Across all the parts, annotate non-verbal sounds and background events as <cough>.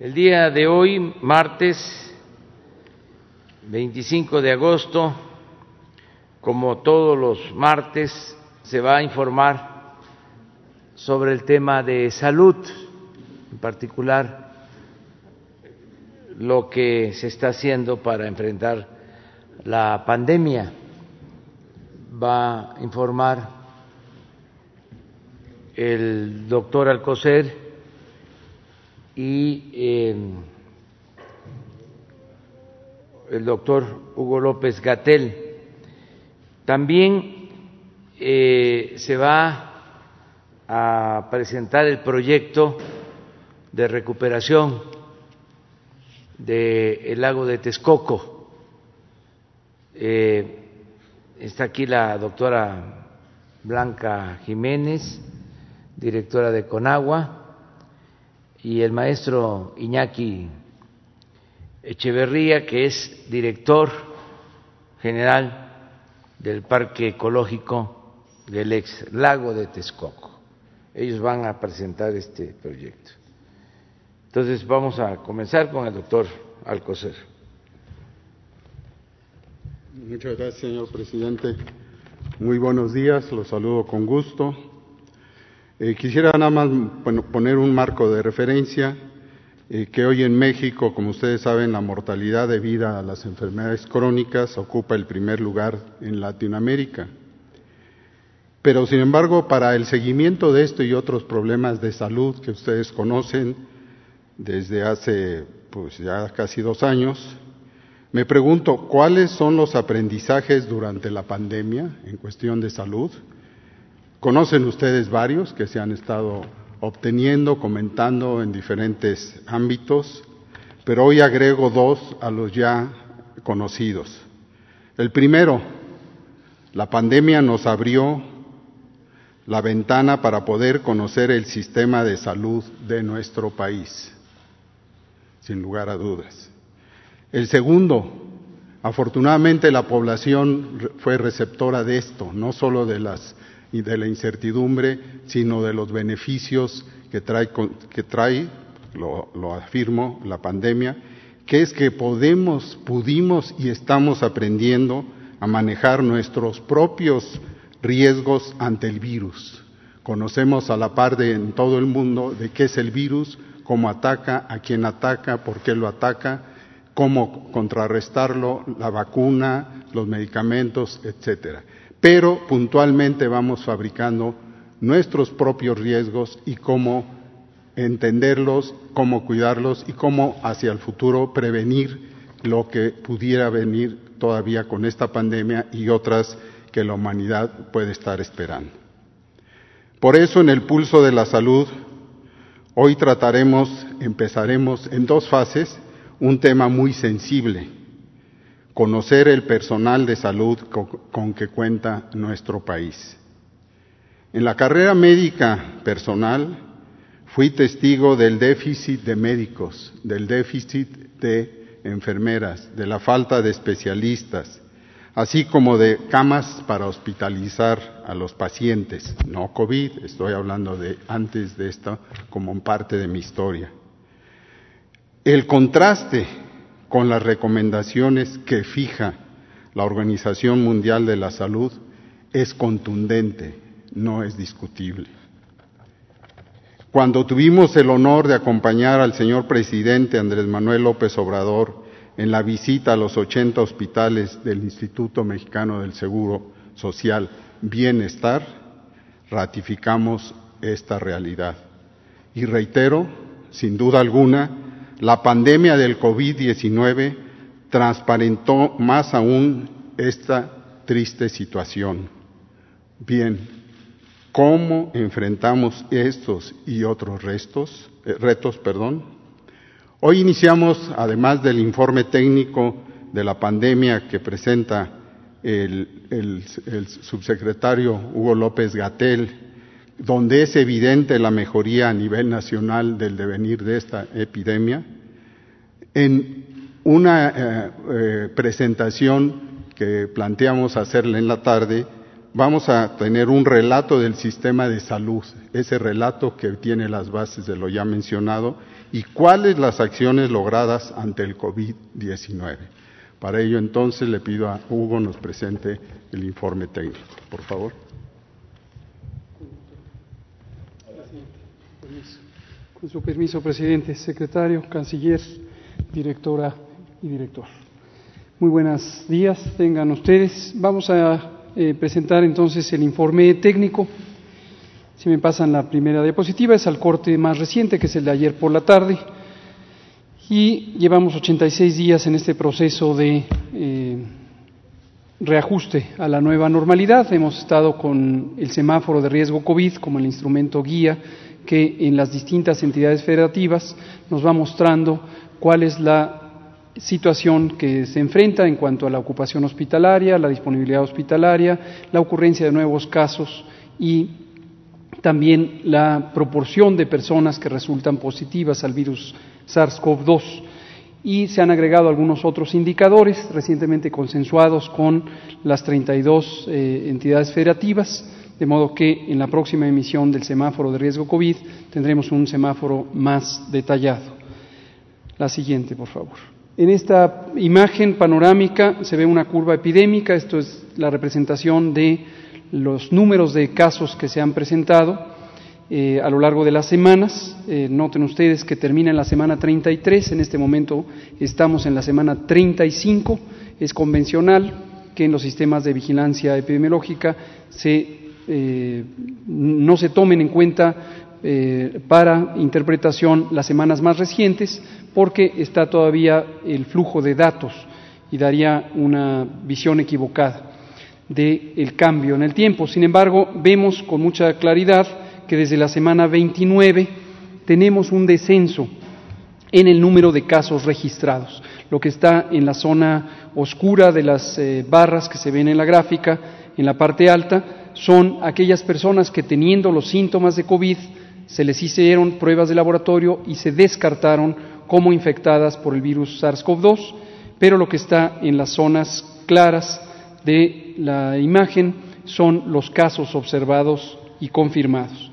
El día de hoy, martes 25 de agosto, como todos los martes, se va a informar sobre el tema de salud, en particular lo que se está haciendo para enfrentar la pandemia. Va a informar el doctor Alcocer y eh, el doctor Hugo López Gatel. También eh, se va a presentar el proyecto de recuperación del lago de Texcoco. Eh, está aquí la doctora Blanca Jiménez, directora de Conagua, y el maestro Iñaki Echeverría, que es director general del Parque Ecológico del ex lago de Texcoco. Ellos van a presentar este proyecto. Entonces vamos a comenzar con el doctor Alcocer. Muchas gracias, señor presidente. Muy buenos días, los saludo con gusto. Eh, quisiera nada más poner un marco de referencia eh, que hoy en México, como ustedes saben, la mortalidad debida a las enfermedades crónicas ocupa el primer lugar en Latinoamérica. Pero, sin embargo, para el seguimiento de esto y otros problemas de salud que ustedes conocen desde hace pues, ya casi dos años, me pregunto cuáles son los aprendizajes durante la pandemia en cuestión de salud. Conocen ustedes varios que se han estado obteniendo, comentando en diferentes ámbitos, pero hoy agrego dos a los ya conocidos. El primero, la pandemia nos abrió la ventana para poder conocer el sistema de salud de nuestro país, sin lugar a dudas. El segundo, afortunadamente la población fue receptora de esto, no solo de las y de la incertidumbre, sino de los beneficios que trae, que trae lo, afirmo, la pandemia, que es que podemos, pudimos y estamos aprendiendo a manejar nuestros propios riesgos ante el virus. Conocemos a la par de en todo el mundo de qué es el virus, cómo ataca, a quién ataca, por qué lo ataca, cómo contrarrestarlo, la vacuna, los medicamentos, etcétera pero puntualmente vamos fabricando nuestros propios riesgos y cómo entenderlos, cómo cuidarlos y cómo hacia el futuro prevenir lo que pudiera venir todavía con esta pandemia y otras que la humanidad puede estar esperando. Por eso en el pulso de la salud, hoy trataremos, empezaremos en dos fases, un tema muy sensible, conocer el personal de salud con, que cuenta nuestro país. En la carrera médica personal fui testigo del déficit de médicos, del déficit de enfermeras, de la falta de especialistas, así como de camas para hospitalizar a los pacientes, no COVID, estoy hablando de antes de esto como parte de mi historia. El contraste con las recomendaciones que fija la Organización Mundial de la Salud es contundente, no es discutible. Cuando tuvimos el honor de acompañar al señor presidente Andrés Manuel López Obrador en la visita a los 80 hospitales del Instituto Mexicano del Seguro Social Bienestar, ratificamos esta realidad. Y reitero, sin duda alguna, la pandemia del COVID-19 transparentó más aún esta triste situación. Bien, ¿cómo enfrentamos estos y otros eh, retos? Perdón? Hoy iniciamos, además del informe técnico de la pandemia que presenta el, el subsecretario Hugo López Gatel, donde es evidente la mejoría a nivel nacional del devenir de esta epidemia, en una eh, eh, presentación que planteamos hacerle en la tarde, vamos a tener un relato del sistema de salud, ese relato que tiene las bases de lo ya mencionado y cuáles las acciones logradas ante el COVID-19. Para ello entonces le pido a Hugo nos presente el informe técnico, por favor. Con su permiso, presidente, secretario, canciller, directora y director. Muy buenos días, tengan ustedes. Vamos a eh, presentar entonces el informe técnico. Si me pasan la primera diapositiva, es al corte más reciente, que es el de ayer por la tarde. Y llevamos 86 días en este proceso de eh, reajuste a la nueva normalidad. Hemos estado con el semáforo de riesgo COVID como el instrumento guía que en las distintas entidades federativas nos va mostrando cuál es la situación que se enfrenta en cuanto a la ocupación hospitalaria, la disponibilidad hospitalaria, la ocurrencia de nuevos casos y también la proporción de personas que resultan positivas al virus SARS-CoV-2. Y se han agregado algunos otros indicadores recientemente consensuados con las 32 eh, entidades federativas, de modo que en la próxima emisión del semáforo de riesgo COVID tendremos un semáforo más detallado. La siguiente, por favor. En esta imagen panorámica se ve una curva epidémica, esto es la representación de los números de casos que se han presentado eh, a lo largo de las semanas. Eh, noten ustedes que termina en la semana 33, en este momento estamos en la semana 35. Es convencional que en los sistemas de vigilancia epidemiológica eh, no se tomen en cuenta para interpretación las semanas más recientes, porque está todavía el flujo de datos y daría una visión equivocada del cambio en el tiempo. Sin embargo, vemos con mucha claridad que desde la semana 29 tenemos un descenso en el número de casos registrados. Lo que está en la zona oscura de las eh, barras que se ven en la gráfica, en la parte alta, son aquellas personas que teniendo los síntomas de COVID se les hicieron pruebas de laboratorio y se descartaron como infectadas por el virus SARS-CoV-2, pero lo que está en las zonas claras de la imagen son los casos observados y confirmados.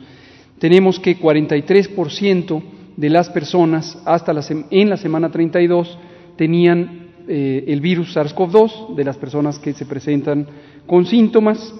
Tenemos que 43% de las personas hasta la en la semana 32 tenían eh, el virus SARS-CoV-2, de las personas que se presentan con síntomas,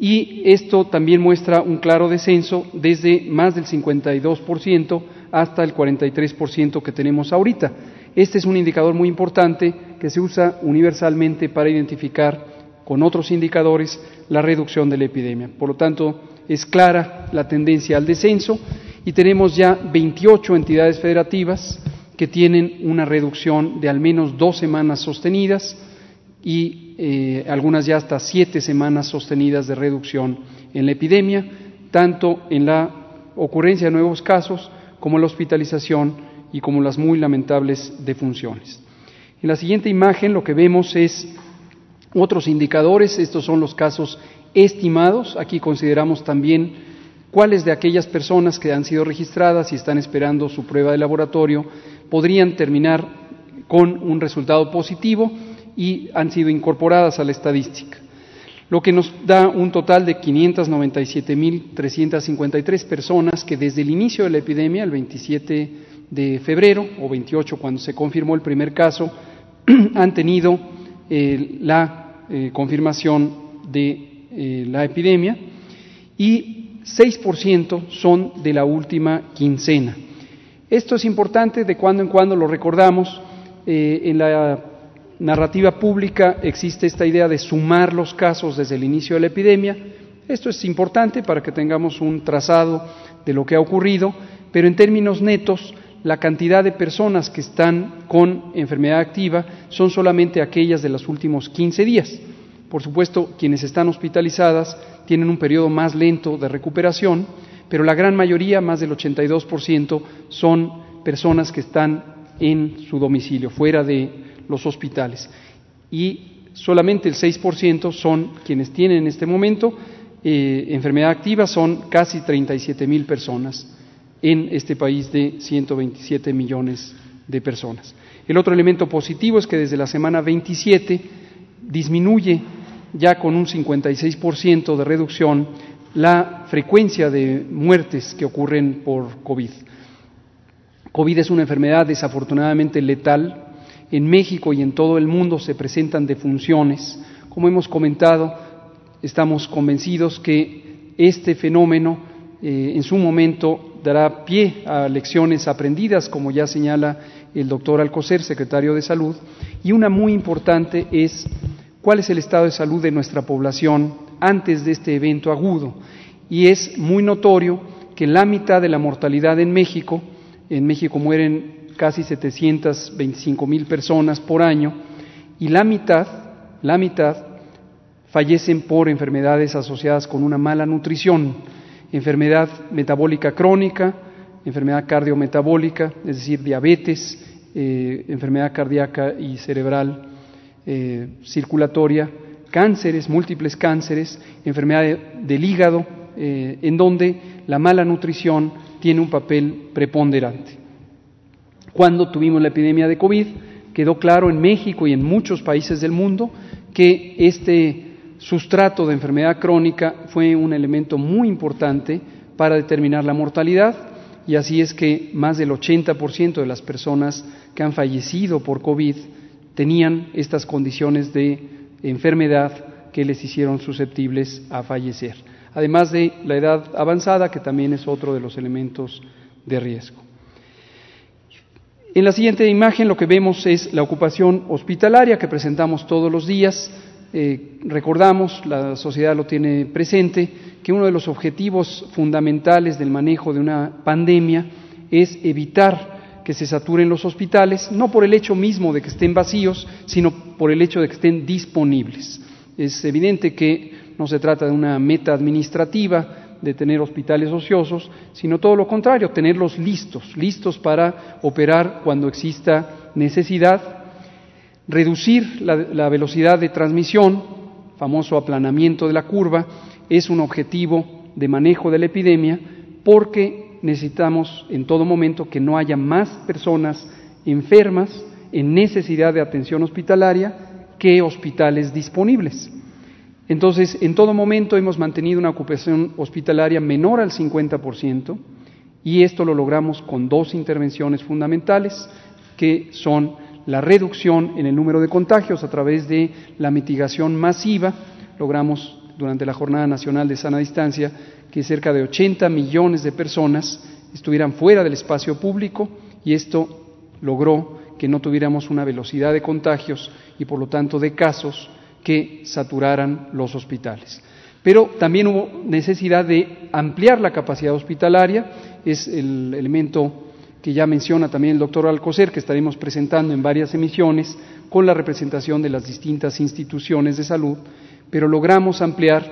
y esto también muestra un claro descenso desde más del 52% hasta el 43% que tenemos ahorita. Este es un indicador muy importante que se usa universalmente para identificar con otros indicadores la reducción de la epidemia. Por lo tanto, es clara la tendencia al descenso y tenemos ya 28 entidades federativas que tienen una reducción de al menos dos semanas sostenidas y eh, algunas ya hasta siete semanas sostenidas de reducción en la epidemia, tanto en la ocurrencia de nuevos casos como la hospitalización y como las muy lamentables defunciones. En la siguiente imagen lo que vemos es otros indicadores, estos son los casos estimados, aquí consideramos también cuáles de aquellas personas que han sido registradas y están esperando su prueba de laboratorio podrían terminar con un resultado positivo y han sido incorporadas a la estadística lo que nos da un total de 597.353 personas que desde el inicio de la epidemia, el 27 de febrero o 28 cuando se confirmó el primer caso, <clears throat> han tenido eh, la eh, confirmación de eh, la epidemia y 6% son de la última quincena. Esto es importante, de cuando en cuando lo recordamos. en la narrativa pública existe esta idea de sumar los casos desde el inicio de la epidemia. Esto es importante para que tengamos un trazado de lo que ha ocurrido, pero en términos netos, la cantidad de personas que están con enfermedad activa son solamente aquellas de los últimos 15 días. Por supuesto, quienes están hospitalizadas tienen un periodo más lento de recuperación, pero la gran mayoría, más del 82%, son personas que están en su domicilio, fuera de los hospitales. Y solamente el 6% son quienes tienen en este momento eh, enfermedad activa, son casi 37 mil personas en este país de 127 millones de personas. El otro elemento positivo es que desde la semana 27 disminuye ya con un 56% de reducción la frecuencia de muertes que ocurren por COVID. COVID es una enfermedad desafortunadamente letal. En México y en todo el mundo se presentan defunciones. Como hemos comentado, estamos convencidos que este fenómeno eh, en su momento dará pie a lecciones aprendidas, como ya señala el doctor Alcocer, secretario de Salud, y una muy importante es cuál es el estado de salud de nuestra población antes de este evento agudo. Y es muy notorio que la mitad de la mortalidad en México, en México mueren casi 725 mil personas por año, y la mitad, la mitad, fallecen por enfermedades asociadas con una mala nutrición, enfermedad metabólica crónica, enfermedad cardiometabólica, es decir, diabetes, eh, enfermedad cardíaca y cerebral eh, circulatoria, cánceres, múltiples cánceres, enfermedad del hígado, eh, en donde la mala nutrición tiene un papel preponderante. Cuando tuvimos la epidemia de COVID, quedó claro en México y en muchos países del mundo que este sustrato de enfermedad crónica fue un elemento muy importante para determinar la mortalidad y así es que más del 80% de las personas que han fallecido por COVID tenían estas condiciones de enfermedad que les hicieron susceptibles a fallecer, además de la edad avanzada, que también es otro de los elementos de riesgo. En la siguiente imagen lo que vemos es la ocupación hospitalaria que presentamos todos los días. Eh, recordamos, la sociedad lo tiene presente, que uno de los objetivos fundamentales del manejo de una pandemia es evitar que se saturen los hospitales, no por el hecho mismo de que estén vacíos, sino por el hecho de que estén disponibles. Es evidente que no se trata de una meta administrativa, de tener hospitales ociosos, sino todo lo contrario, tenerlos listos, listos para operar cuando exista necesidad Reducir la, velocidad de transmisión, famoso aplanamiento de la curva, es un objetivo de manejo de la epidemia porque necesitamos en todo momento que no haya más personas enfermas en necesidad de atención hospitalaria que hospitales disponibles. Entonces, en todo momento hemos mantenido una ocupación hospitalaria menor al 50% y esto lo logramos con dos intervenciones fundamentales que son la reducción en el número de contagios a través de la mitigación masiva. Logramos durante la Jornada Nacional de Sana Distancia que cerca de 80 millones de personas estuvieran fuera del espacio público y esto logró que no tuviéramos una velocidad de contagios y por lo tanto de casos que saturaran los hospitales. Pero también hubo necesidad de ampliar la capacidad hospitalaria, es el elemento que ya menciona también el doctor Alcocer, que estaremos presentando en varias emisiones con la representación de las distintas instituciones de salud, pero logramos ampliar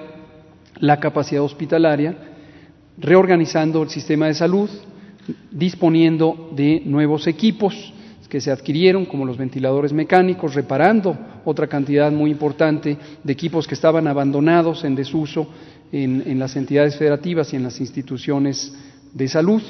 la capacidad hospitalaria, reorganizando el sistema de salud, disponiendo de nuevos equipos que se adquirieron, como los ventiladores mecánicos, reparando otra cantidad muy importante de equipos que estaban abandonados en desuso en, en las entidades federativas y en las instituciones de salud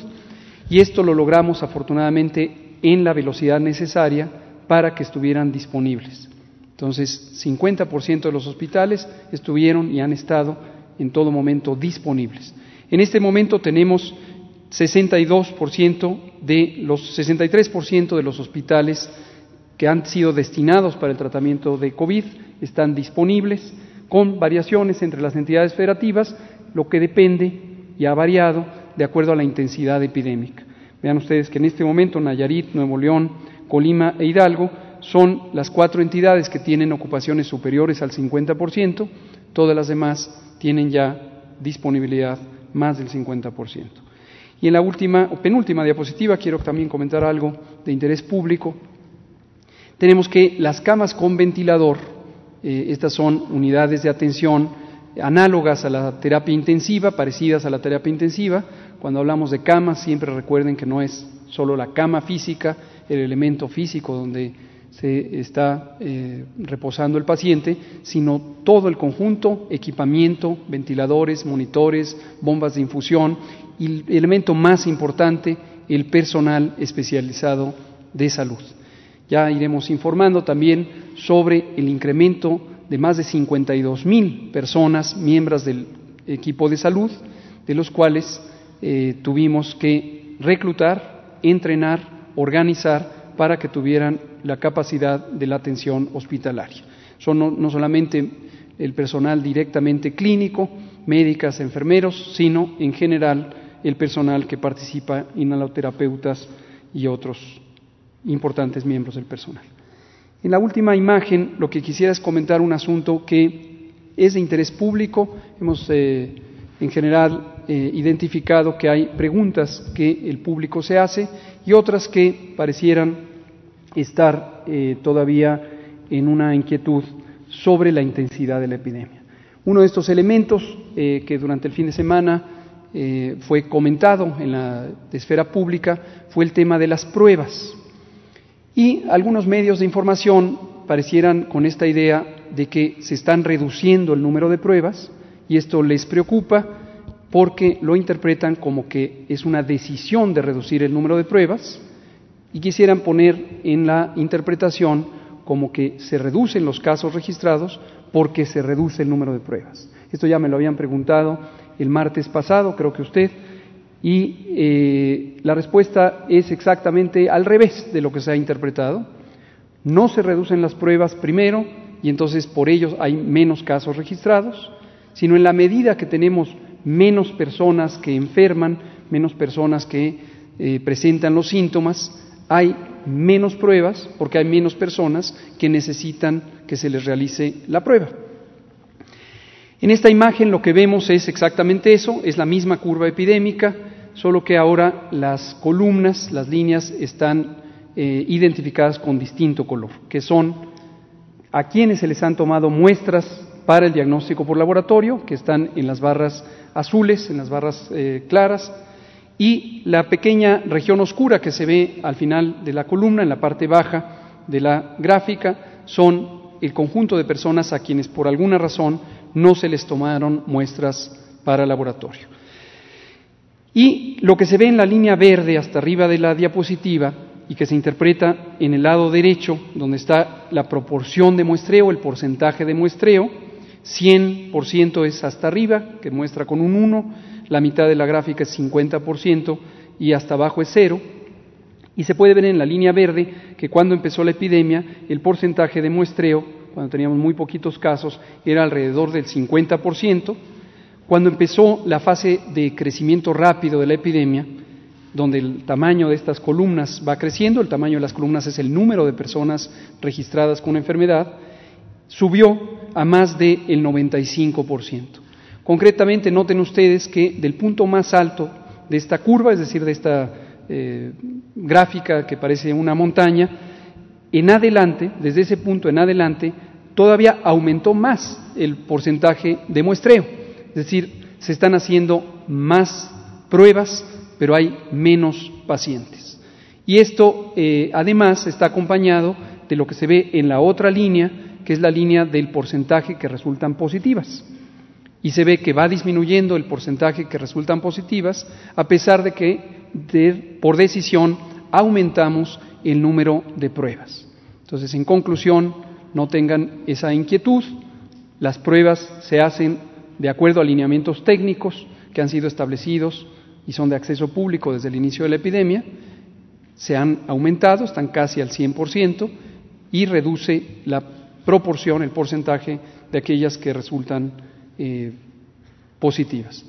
y esto lo logramos afortunadamente en la velocidad necesaria para que estuvieran disponibles. Entonces, 50% de los hospitales estuvieron y han estado en todo momento disponibles. En este momento tenemos 62% de los 63% de los hospitales que han sido destinados para el tratamiento de COVID están disponibles con variaciones entre las entidades federativas, lo que depende y ha variado de acuerdo a la intensidad epidémica. Vean ustedes que en este momento Nayarit, Nuevo León, Colima e Hidalgo son las cuatro entidades que tienen ocupaciones superiores al 50%, todas las demás tienen ya disponibilidad más del 50%. Y en la última o penúltima diapositiva quiero también comentar algo de interés público. Tenemos que las camas con ventilador, eh, estas son unidades de atención análogas a la terapia intensiva, parecidas a la terapia intensiva. Cuando hablamos de camas, siempre recuerden que no es solo la cama física, el elemento físico donde se está eh, reposando el paciente, sino todo el conjunto, equipamiento, ventiladores, monitores, bombas de infusión y el elemento más importante, el personal especializado de salud. Ya iremos informando también sobre el incremento de más de 52 mil personas, miembros del equipo de salud, de los cuales eh, tuvimos que reclutar, entrenar, organizar para que tuvieran la capacidad de la atención hospitalaria. Son no, solamente el personal directamente clínico, médicas, enfermeros, sino en general el personal que participa, inhaloterapeutas y otros importantes miembros del personal. En la última imagen lo que quisiera es comentar un asunto que es de interés público. Hemos eh, en general eh, identificado que hay preguntas que el público se hace y otras que parecieran estar eh, todavía en una inquietud sobre la intensidad de la epidemia. Uno de estos elementos que durante el fin de semana fue comentado en la esfera pública fue el tema de las pruebas. Y algunos medios de información parecieran con esta idea de que se están reduciendo el número de pruebas y esto les preocupa porque lo interpretan como que es una decisión de reducir el número de pruebas y quisieran poner en la interpretación como que se reducen los casos registrados porque se reduce el número de pruebas. Esto ya me lo habían preguntado el martes pasado, creo que usted, y eh, la respuesta es exactamente al revés de lo que se ha interpretado. No se reducen las pruebas primero y entonces por ello hay menos casos registrados, sino en la medida que tenemos menos personas que enferman, menos personas que eh, presentan los síntomas, hay menos pruebas porque hay menos personas que necesitan que se les realice la prueba. En esta imagen lo que vemos es exactamente eso, es la misma curva epidémica, solo que ahora las columnas, las líneas están eh, identificadas con distinto color, que son a quienes se les han tomado muestras para el diagnóstico por laboratorio, que están en las barras azules, en las barras eh, claras, y la pequeña región oscura que se ve al final de la columna, en la parte baja de la gráfica, son el conjunto de personas a quienes por alguna razón no se les tomaron muestras para laboratorio. Y lo que se ve en la línea verde hasta arriba de la diapositiva y que se interpreta en el lado derecho, donde está la proporción de muestreo, el porcentaje de muestreo, 100% es hasta arriba, que muestra con un 1, la mitad de la gráfica es 50% y hasta abajo es 0. Y se puede ver en la línea verde que cuando empezó la epidemia, el porcentaje de muestreo, cuando teníamos muy poquitos casos, era alrededor del 50%, cuando empezó la fase de crecimiento rápido de la epidemia, donde el tamaño de estas columnas va creciendo, el tamaño de las columnas es el número de personas registradas con enfermedad, subió a más del 95%. Concretamente, noten ustedes que del punto más alto de esta curva, es decir, de esta eh, gráfica que parece una montaña, en adelante, desde ese punto en adelante, todavía aumentó más el porcentaje de muestreo. Es decir, se están haciendo más pruebas, pero hay menos pacientes. Y esto, eh, además, está acompañado de lo que se ve en la otra línea, que es la línea del porcentaje que resultan positivas. Y se ve que va disminuyendo el porcentaje que resultan positivas, a pesar de que, por decisión, aumentamos el número de pruebas. Entonces, en conclusión, no tengan esa inquietud. Las pruebas se hacen de acuerdo a lineamientos técnicos que han sido establecidos y son de acceso público desde el inicio de la epidemia, se han aumentado, están casi al 100% y reduce la proporción, el porcentaje de aquellas que resultan eh, positivas.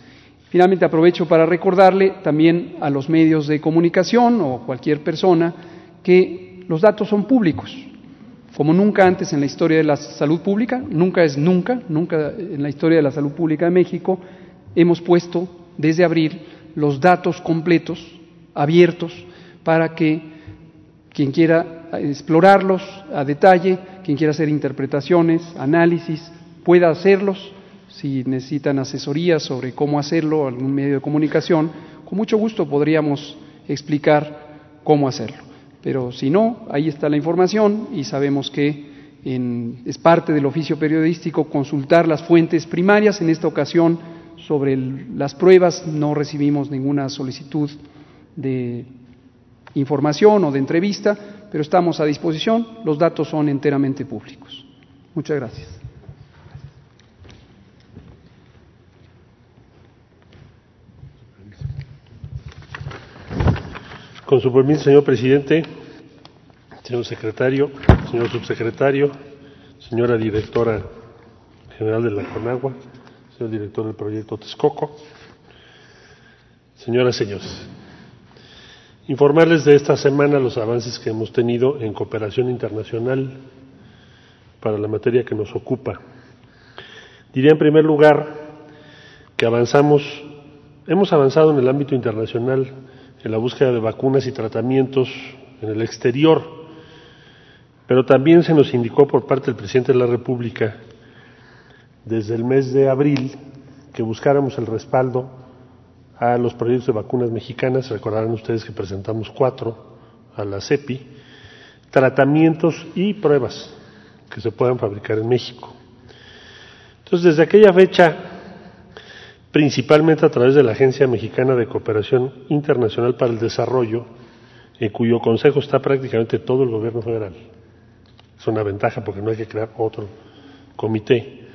Finalmente aprovecho para recordarle también a los medios de comunicación o cualquier persona que los datos son públicos como nunca antes en la historia de la salud pública, nunca es nunca, nunca en la historia de la salud pública de México, hemos puesto desde abril los datos completos, abiertos, para que quien quiera explorarlos a detalle, quien quiera hacer interpretaciones, análisis, pueda hacerlos. Si necesitan asesoría sobre cómo hacerlo, algún medio de comunicación, con mucho gusto podríamos explicar cómo hacerlo. Pero si no, ahí está la información y sabemos que es parte del oficio periodístico consultar las fuentes primarias. En esta ocasión, sobre las pruebas, no recibimos ninguna solicitud de información o de entrevista, pero estamos a disposición. Los datos son enteramente públicos. Muchas gracias. Con su permiso, señor presidente, señor secretario, señor subsecretario, señora directora general de la CONAGUA, señor director del proyecto Texcoco, señoras, y señores. Informarles de esta semana los avances que hemos tenido en cooperación internacional para la materia que nos ocupa. Diría en primer lugar que avanzamos, hemos avanzado en el ámbito internacional en la búsqueda de vacunas y tratamientos en el exterior, pero también se nos indicó por parte del presidente de la República desde el mes de abril que buscáramos el respaldo a los proyectos de vacunas mexicanas, recordarán ustedes que presentamos cuatro a la CEPI, tratamientos y pruebas que se puedan fabricar en México. Entonces, desde aquella fecha, principalmente a través de la Agencia Mexicana de Cooperación Internacional para el Desarrollo, en cuyo consejo está prácticamente todo el gobierno federal. Es una ventaja porque no hay que crear otro comité.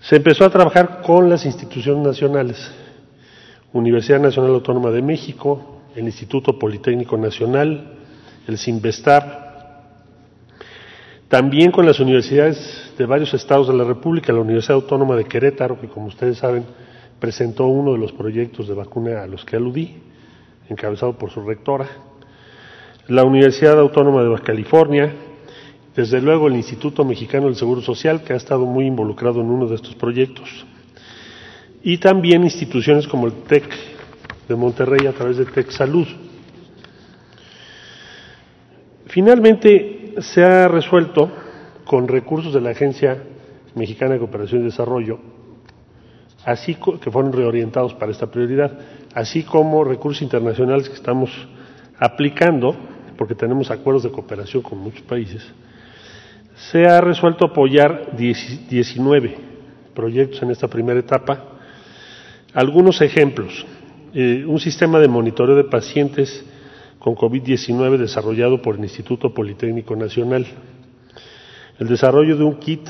Se empezó a trabajar con las instituciones nacionales, Universidad Nacional Autónoma de México, el Instituto Politécnico Nacional, el CINVESTAR, también con las universidades de varios estados de la República, la Universidad Autónoma de Querétaro, que como ustedes saben presentó uno de los proyectos de vacuna a los que aludí, encabezado por su rectora, la Universidad Autónoma de Baja California, desde luego el Instituto Mexicano del Seguro Social, que ha estado muy involucrado en uno de estos proyectos, y también instituciones como el TEC de Monterrey a través de TEC Salud. Finalmente, se ha resuelto con recursos de la Agencia Mexicana de Cooperación y Desarrollo, así que fueron reorientados para esta prioridad, así como recursos internacionales que estamos aplicando, porque tenemos acuerdos de cooperación con muchos países, se ha resuelto apoyar 19 proyectos en esta primera etapa. Algunos ejemplos. Eh, un sistema de monitoreo de pacientes con COVID-19 desarrollado por el Instituto Politécnico Nacional. El desarrollo de un kit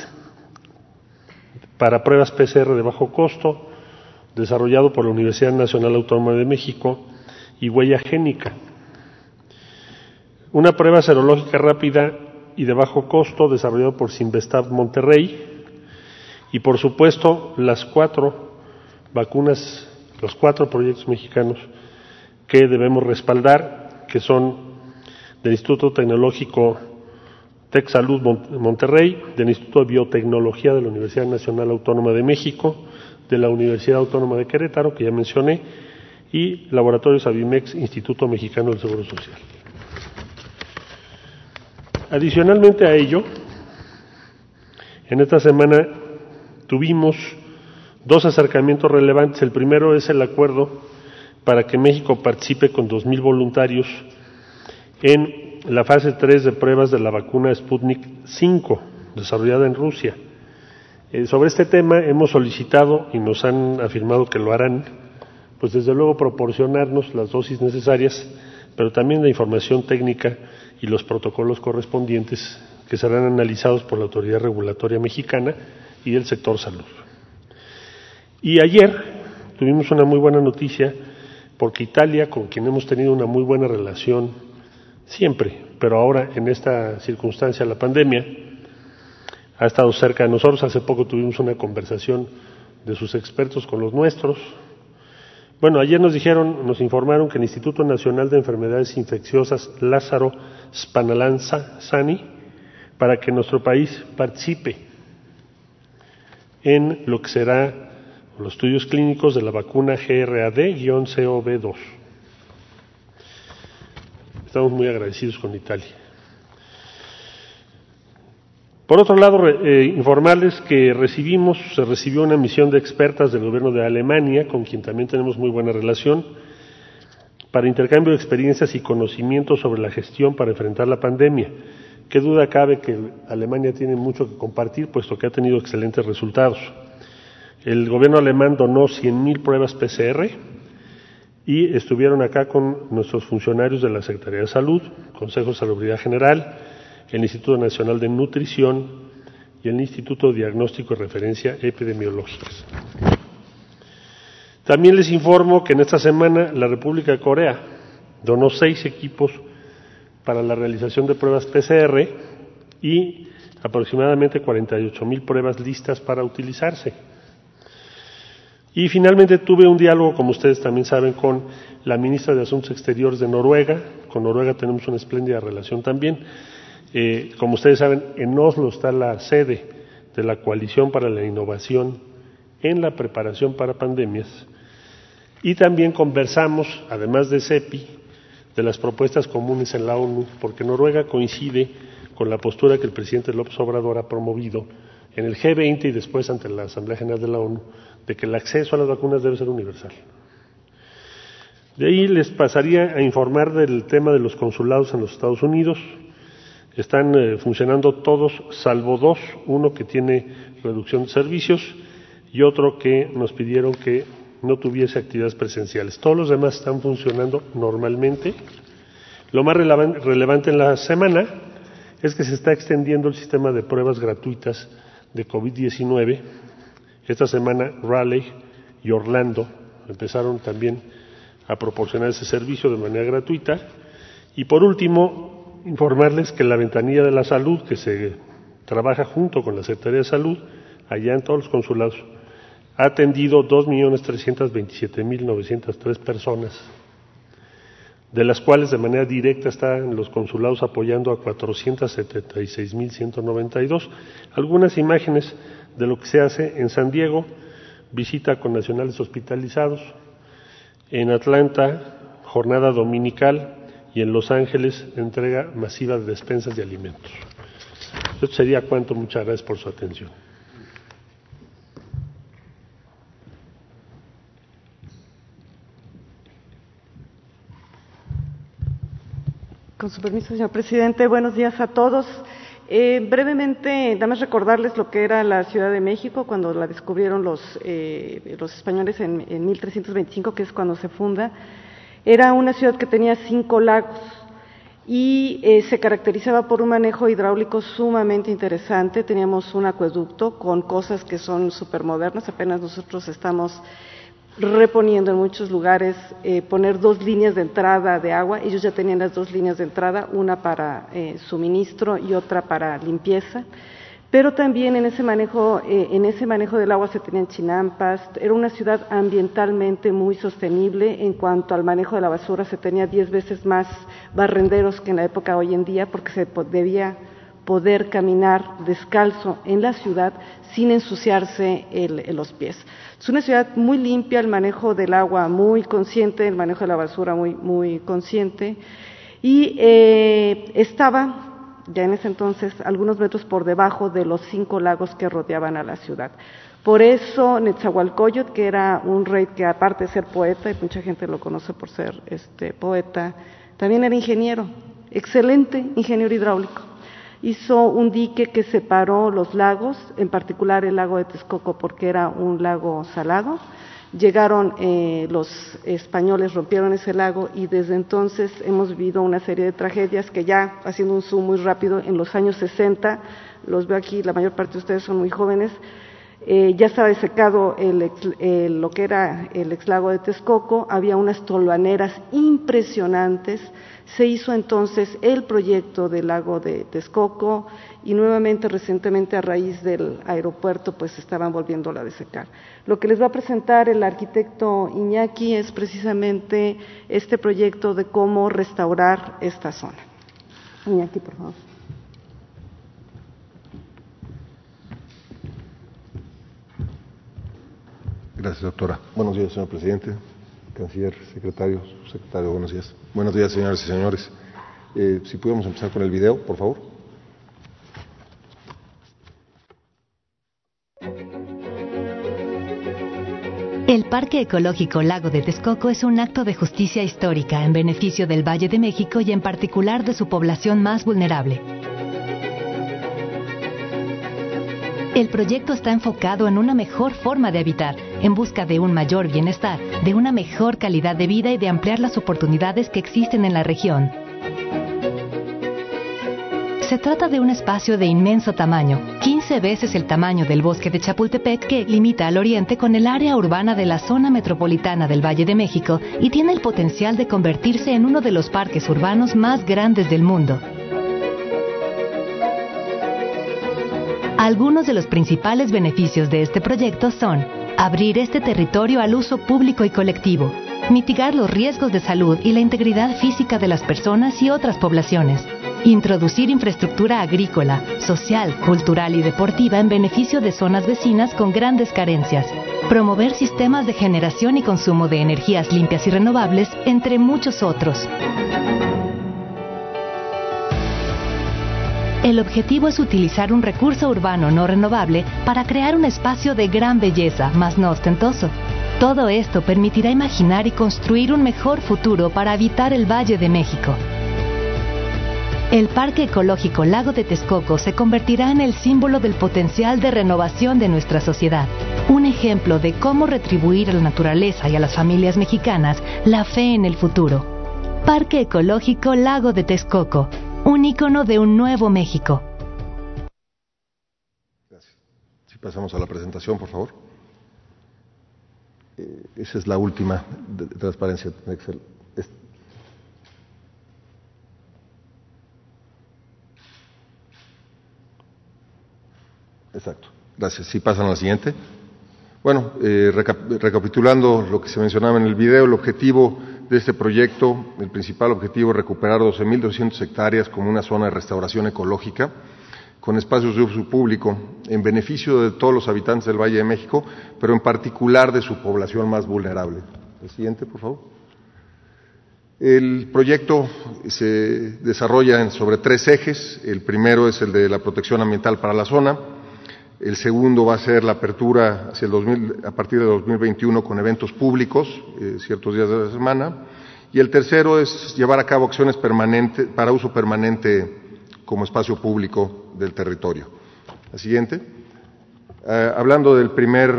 para pruebas PCR de bajo costo, desarrollado por la Universidad Nacional Autónoma de México, y huella génica. Una prueba serológica rápida y de bajo costo, desarrollado por Sinvestav Monterrey, y por supuesto las cuatro vacunas, los cuatro proyectos mexicanos que debemos respaldar que son del Instituto Tecnológico Tec Salud Monterrey, del Instituto de Biotecnología de la Universidad Nacional Autónoma de México, de la Universidad Autónoma de Querétaro, que ya mencioné, y Laboratorios Avimex, Instituto Mexicano del Seguro Social. Adicionalmente a ello, en esta semana tuvimos dos acercamientos relevantes. El primero es el acuerdo para que México participe con 2.000 voluntarios en la fase 3 de pruebas de la vacuna Sputnik 5, desarrollada en Rusia. Eh, sobre este tema hemos solicitado y nos han afirmado que lo harán, pues desde luego proporcionarnos las dosis necesarias, pero también la información técnica y los protocolos correspondientes que serán analizados por la autoridad regulatoria mexicana y el sector salud. Y ayer tuvimos una muy buena noticia porque Italia, con quien hemos tenido una muy buena relación siempre, pero ahora en esta circunstancia, la pandemia, ha estado cerca de nosotros. Hace poco tuvimos una conversación de sus expertos con los nuestros. Bueno, ayer nos dijeron, nos informaron que el Instituto Nacional de Enfermedades Infecciosas Lázaro Spanalanza Sani, para que nuestro país participe en lo que será los estudios clínicos de la vacuna GRAD-COV2. Estamos muy agradecidos con Italia. Por otro lado, eh, informarles que recibimos, se recibió una misión de expertas del gobierno de Alemania, con quien también tenemos muy buena relación, para intercambio de experiencias y conocimientos sobre la gestión para enfrentar la pandemia. Qué duda cabe que Alemania tiene mucho que compartir, puesto que ha tenido excelentes resultados. El gobierno alemán donó 100.000 pruebas PCR y estuvieron acá con nuestros funcionarios de la Secretaría de Salud, Consejo de Salubridad General, el Instituto Nacional de Nutrición y el Instituto de Diagnóstico y Referencia Epidemiológicas. También les informo que en esta semana la República de Corea donó seis equipos para la realización de pruebas PCR y aproximadamente 48 mil pruebas listas para utilizarse. Y finalmente tuve un diálogo, como ustedes también saben, con la ministra de Asuntos Exteriores de Noruega. Con Noruega tenemos una espléndida relación también. Eh, como ustedes saben, en Oslo está la sede de la Coalición para la Innovación en la preparación para pandemias. Y también conversamos, además de CEPI, de las propuestas comunes en la ONU, porque Noruega coincide con la postura que el presidente López Obrador ha promovido en el G20 y después ante la Asamblea General de la ONU, de que el acceso a las vacunas debe ser universal. De ahí les pasaría a informar del tema de los consulados en los Estados Unidos. Están eh, funcionando todos, salvo dos, uno que tiene reducción de servicios y otro que nos pidieron que no tuviese actividades presenciales. Todos los demás están funcionando normalmente. Lo más relevante en la semana es que se está extendiendo el sistema de pruebas gratuitas de COVID-19. Esta semana Raleigh y Orlando empezaron también a proporcionar ese servicio de manera gratuita. Y por último, informarles que la ventanilla de la salud, que se trabaja junto con la Secretaría de Salud, allá en todos los consulados, ha atendido 2.327.903 personas, de las cuales de manera directa están los consulados apoyando a 476.192. Algunas imágenes de lo que se hace en San Diego, visita con nacionales hospitalizados, en Atlanta, jornada dominical, y en Los Ángeles, entrega masiva de despensas de alimentos. Esto sería cuanto. Muchas gracias por su atención. Con su permiso, señor presidente, buenos días a todos. Eh, brevemente, dame recordarles lo que era la Ciudad de México cuando la descubrieron los, eh, los españoles en, en 1325, que es cuando se funda. Era una ciudad que tenía cinco lagos y eh, se caracterizaba por un manejo hidráulico sumamente interesante. Teníamos un acueducto con cosas que son supermodernas, apenas nosotros estamos reponiendo en muchos lugares, eh, poner dos líneas de entrada de agua. Ellos ya tenían las dos líneas de entrada, una para eh, suministro y otra para limpieza. Pero también en ese manejo, eh, en ese manejo del agua se tenían chinampas. Era una ciudad ambientalmente muy sostenible. En cuanto al manejo de la basura, se tenía diez veces más barrenderos que en la época hoy en día, porque se debía poder caminar descalzo en la ciudad sin ensuciarse los pies. Es una ciudad muy limpia, el manejo del agua muy consciente, el manejo de la basura muy, muy consciente. Y eh, estaba, ya en ese entonces, algunos metros por debajo de los cinco lagos que rodeaban a la ciudad. Por eso Netzahualcoyot, que era un rey que aparte de ser poeta, y mucha gente lo conoce por ser este poeta, también era ingeniero, excelente ingeniero hidráulico hizo un dique que separó los lagos, en particular el lago de Texcoco porque era un lago salado. Llegaron eh, los españoles, rompieron ese lago y desde entonces hemos vivido una serie de tragedias que ya, haciendo un zoom muy rápido, en los años 60, los veo aquí, la mayor parte de ustedes son muy jóvenes, eh, ya estaba desecado el, lo que era el ex lago de Texcoco, había unas tolvaneras impresionantes, se hizo entonces el proyecto del lago de Texcoco y nuevamente recientemente a raíz del aeropuerto pues estaban volviendo a desecar. Lo que les va a presentar el arquitecto Iñaki es precisamente este proyecto de cómo restaurar esta zona. Iñaki, por favor. Gracias, doctora. Buenos días, señor presidente, canciller, secretario, secretario, buenos días. Buenos días, señoras y señores. Eh, si pudiéramos empezar con el video, por favor. El Parque Ecológico Lago de Texcoco es un acto de justicia histórica en beneficio del Valle de México y en particular de su población más vulnerable. El proyecto está enfocado en una mejor forma de habitar, en busca de un mayor bienestar, de una mejor calidad de vida y de ampliar las oportunidades que existen en la región. Se trata de un espacio de inmenso tamaño, 15 veces el tamaño del bosque de Chapultepec que limita al oriente con el área urbana de la zona metropolitana del Valle de México y tiene el potencial de convertirse en uno de los parques urbanos más grandes del mundo. Algunos de los principales beneficios de este proyecto son abrir este territorio al uso público y colectivo, mitigar los riesgos de salud y la integridad física de las personas y otras poblaciones, introducir infraestructura agrícola, social, cultural y deportiva en beneficio de zonas vecinas con grandes carencias, promover sistemas de generación y consumo de energías limpias y renovables, entre muchos otros. El objetivo es utilizar un recurso urbano no renovable para crear un espacio de gran belleza, más no ostentoso. Todo esto permitirá imaginar y construir un mejor futuro para habitar el Valle de México. El Parque Ecológico Lago de Texcoco se convertirá en el símbolo del potencial de renovación de nuestra sociedad, un ejemplo de cómo retribuir a la naturaleza y a las familias mexicanas la fe en el futuro. Parque Ecológico Lago de Texcoco, un icono de un nuevo México. Gracias. Si pasamos a la presentación, por favor. Eh, esa es la última de, de transparencia Excel. Exacto. Gracias. Si pasan a la siguiente. Bueno, eh, reca- recapitulando lo que se mencionaba en el video, el objetivo de este proyecto, el principal objetivo es recuperar 12.200 hectáreas como una zona de restauración ecológica con espacios de uso público en beneficio de todos los habitantes del Valle de México, pero en particular de su población más vulnerable. El siguiente, por favor. El proyecto se desarrolla sobre tres ejes. El primero es el de la protección ambiental para la zona. El segundo va a ser la apertura hacia el 2000, a partir de 2021 con eventos públicos, eh, ciertos días de la semana. Y el tercero es llevar a cabo acciones permanentes, para uso permanente como espacio público del territorio. La siguiente. Eh, hablando del primer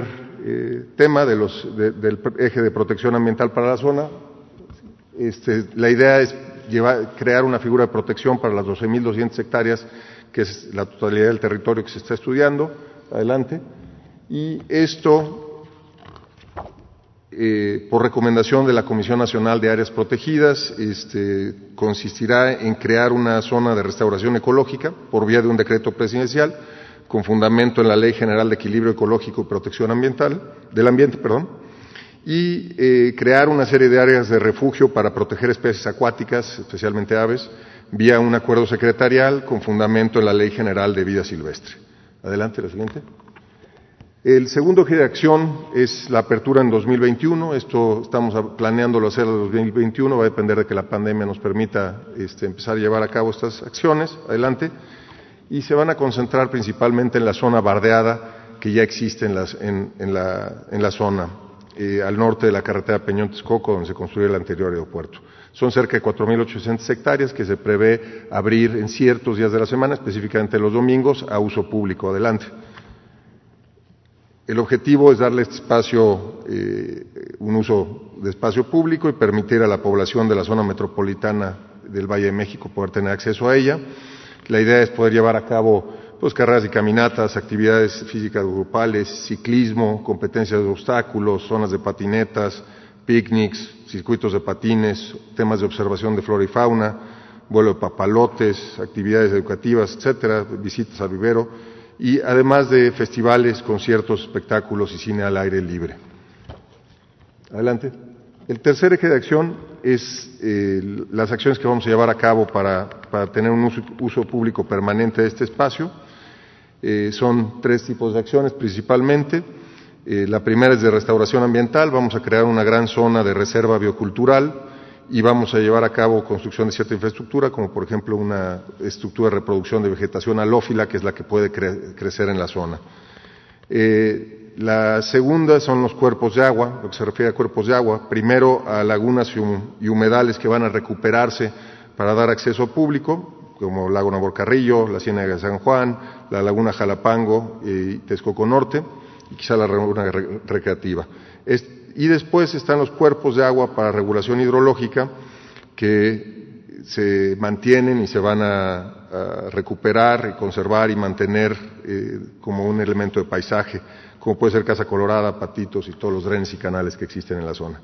eh, tema de los, de- del eje de protección ambiental para la zona, este, la idea es llevar- crear una figura de protección para las 12.200 hectáreas, que es la totalidad del territorio que se está estudiando. Adelante. Y esto, eh, por recomendación de la Comisión Nacional de Áreas Protegidas, este, consistirá en crear una zona de restauración ecológica por vía de un decreto presidencial con fundamento en la Ley General de Equilibrio Ecológico y Protección Ambiental, del Ambiente, perdón, y eh, crear una serie de áreas de refugio para proteger especies acuáticas, especialmente aves, vía un acuerdo secretarial con fundamento en la Ley General de Vida Silvestre. Adelante, la siguiente. El segundo eje de acción es la apertura en 2021. Esto estamos planeándolo hacer en 2021. Va a depender de que la pandemia nos permita este, empezar a llevar a cabo estas acciones. Adelante. Y se van a concentrar principalmente en la zona bardeada que ya existe en, las- en- en la, en la zona, eh, al norte de la carretera Peñón-Texcoco, donde se construyó el anterior aeropuerto. Son cerca de 4.800 hectáreas que se prevé abrir en ciertos días de la semana, específicamente los domingos, a uso público. Adelante. El objetivo es darle este espacio, eh, un uso de espacio público y permitir a la población de la zona metropolitana del Valle de México poder tener acceso a ella. La idea es poder llevar a cabo pues, carreras y caminatas, actividades físicas grupales, ciclismo, competencias de obstáculos, zonas de patinetas, picnics, circuitos de patines, temas de observación de flora y fauna, vuelo de papalotes, actividades educativas, etcétera, visitas al vivero y además de festivales, conciertos, espectáculos y cine al aire libre. Adelante. El tercer eje de acción es eh, las acciones que vamos a llevar a cabo para, para tener un uso, público permanente de este espacio. Eh, son tres tipos de acciones principalmente. Eh, la primera es de restauración ambiental. Vamos a crear una gran zona de reserva biocultural y vamos a llevar a cabo construcción de cierta infraestructura, como por ejemplo una estructura de reproducción de vegetación halófila, que es la que puede cre crecer en la zona. Eh, la segunda son los cuerpos de agua, lo que se refiere a cuerpos de agua. Primero a lagunas y, hum y humedales que van a recuperarse para dar acceso público, como Lago Naborcarrillo, la Ciénaga de San Juan, la Laguna Jalapango y Texcoco Norte, y quizá la Laguna re Recreativa. Y después están los cuerpos de agua para regulación hidrológica, que se mantienen y se van a, recuperar y conservar y mantener eh, como un elemento de paisaje, como puede ser Casa Colorada, Patitos y todos los drenes y canales que existen en la zona.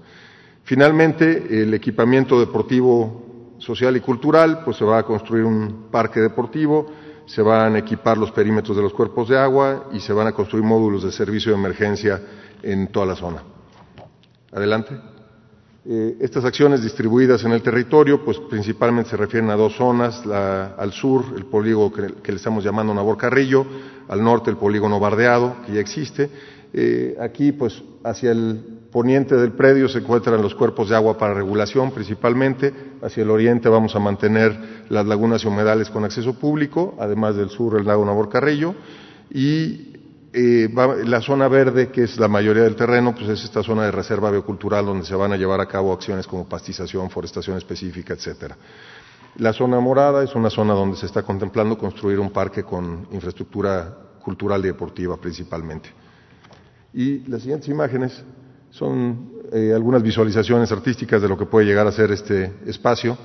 Finalmente, el equipamiento deportivo social y cultural, pues se va a construir un parque deportivo, se van a equipar los perímetros de los cuerpos de agua y se van a construir módulos de servicio de emergencia en toda la zona. Adelante. Eh, estas acciones distribuidas en el territorio, pues principalmente se refieren a dos zonas, al sur, el polígono que, le estamos llamando Nabor Carrillo, al norte el polígono Bardeado, que ya existe. Eh, aquí, pues, hacia el poniente del predio se encuentran los cuerpos de agua para regulación, principalmente. Hacia el oriente vamos a mantener las lagunas y humedales con acceso público, además del sur el lago Nabor Carrillo. Y eh, la zona verde, que es la mayoría del terreno, pues es esta zona de reserva biocultural donde se van a llevar a cabo acciones como pastización, forestación específica, etcétera. La zona morada es una zona donde se está contemplando construir un parque con infraestructura cultural y deportiva principalmente. Y las siguientes imágenes son eh, algunas visualizaciones artísticas de lo que puede llegar a ser este espacio.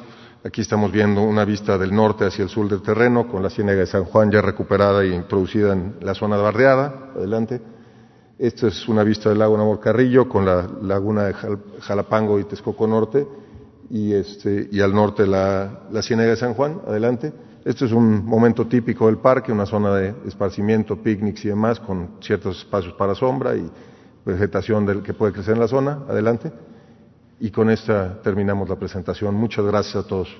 Aquí estamos viendo una vista del norte hacia el sur del terreno, con la ciénaga de San Juan ya recuperada y introducida en la zona de bardeada. Adelante. Esta es una vista del lago Namor Carrillo con la laguna de Jalapango y Texcoco Norte y, este, y al norte la, la ciénaga de San Juan. Adelante. Este es un momento típico del parque, una zona de esparcimiento, picnics y demás, con ciertos espacios para sombra y vegetación del que puede crecer en la zona. Adelante. Y con esta terminamos la presentación. Muchas gracias a todos.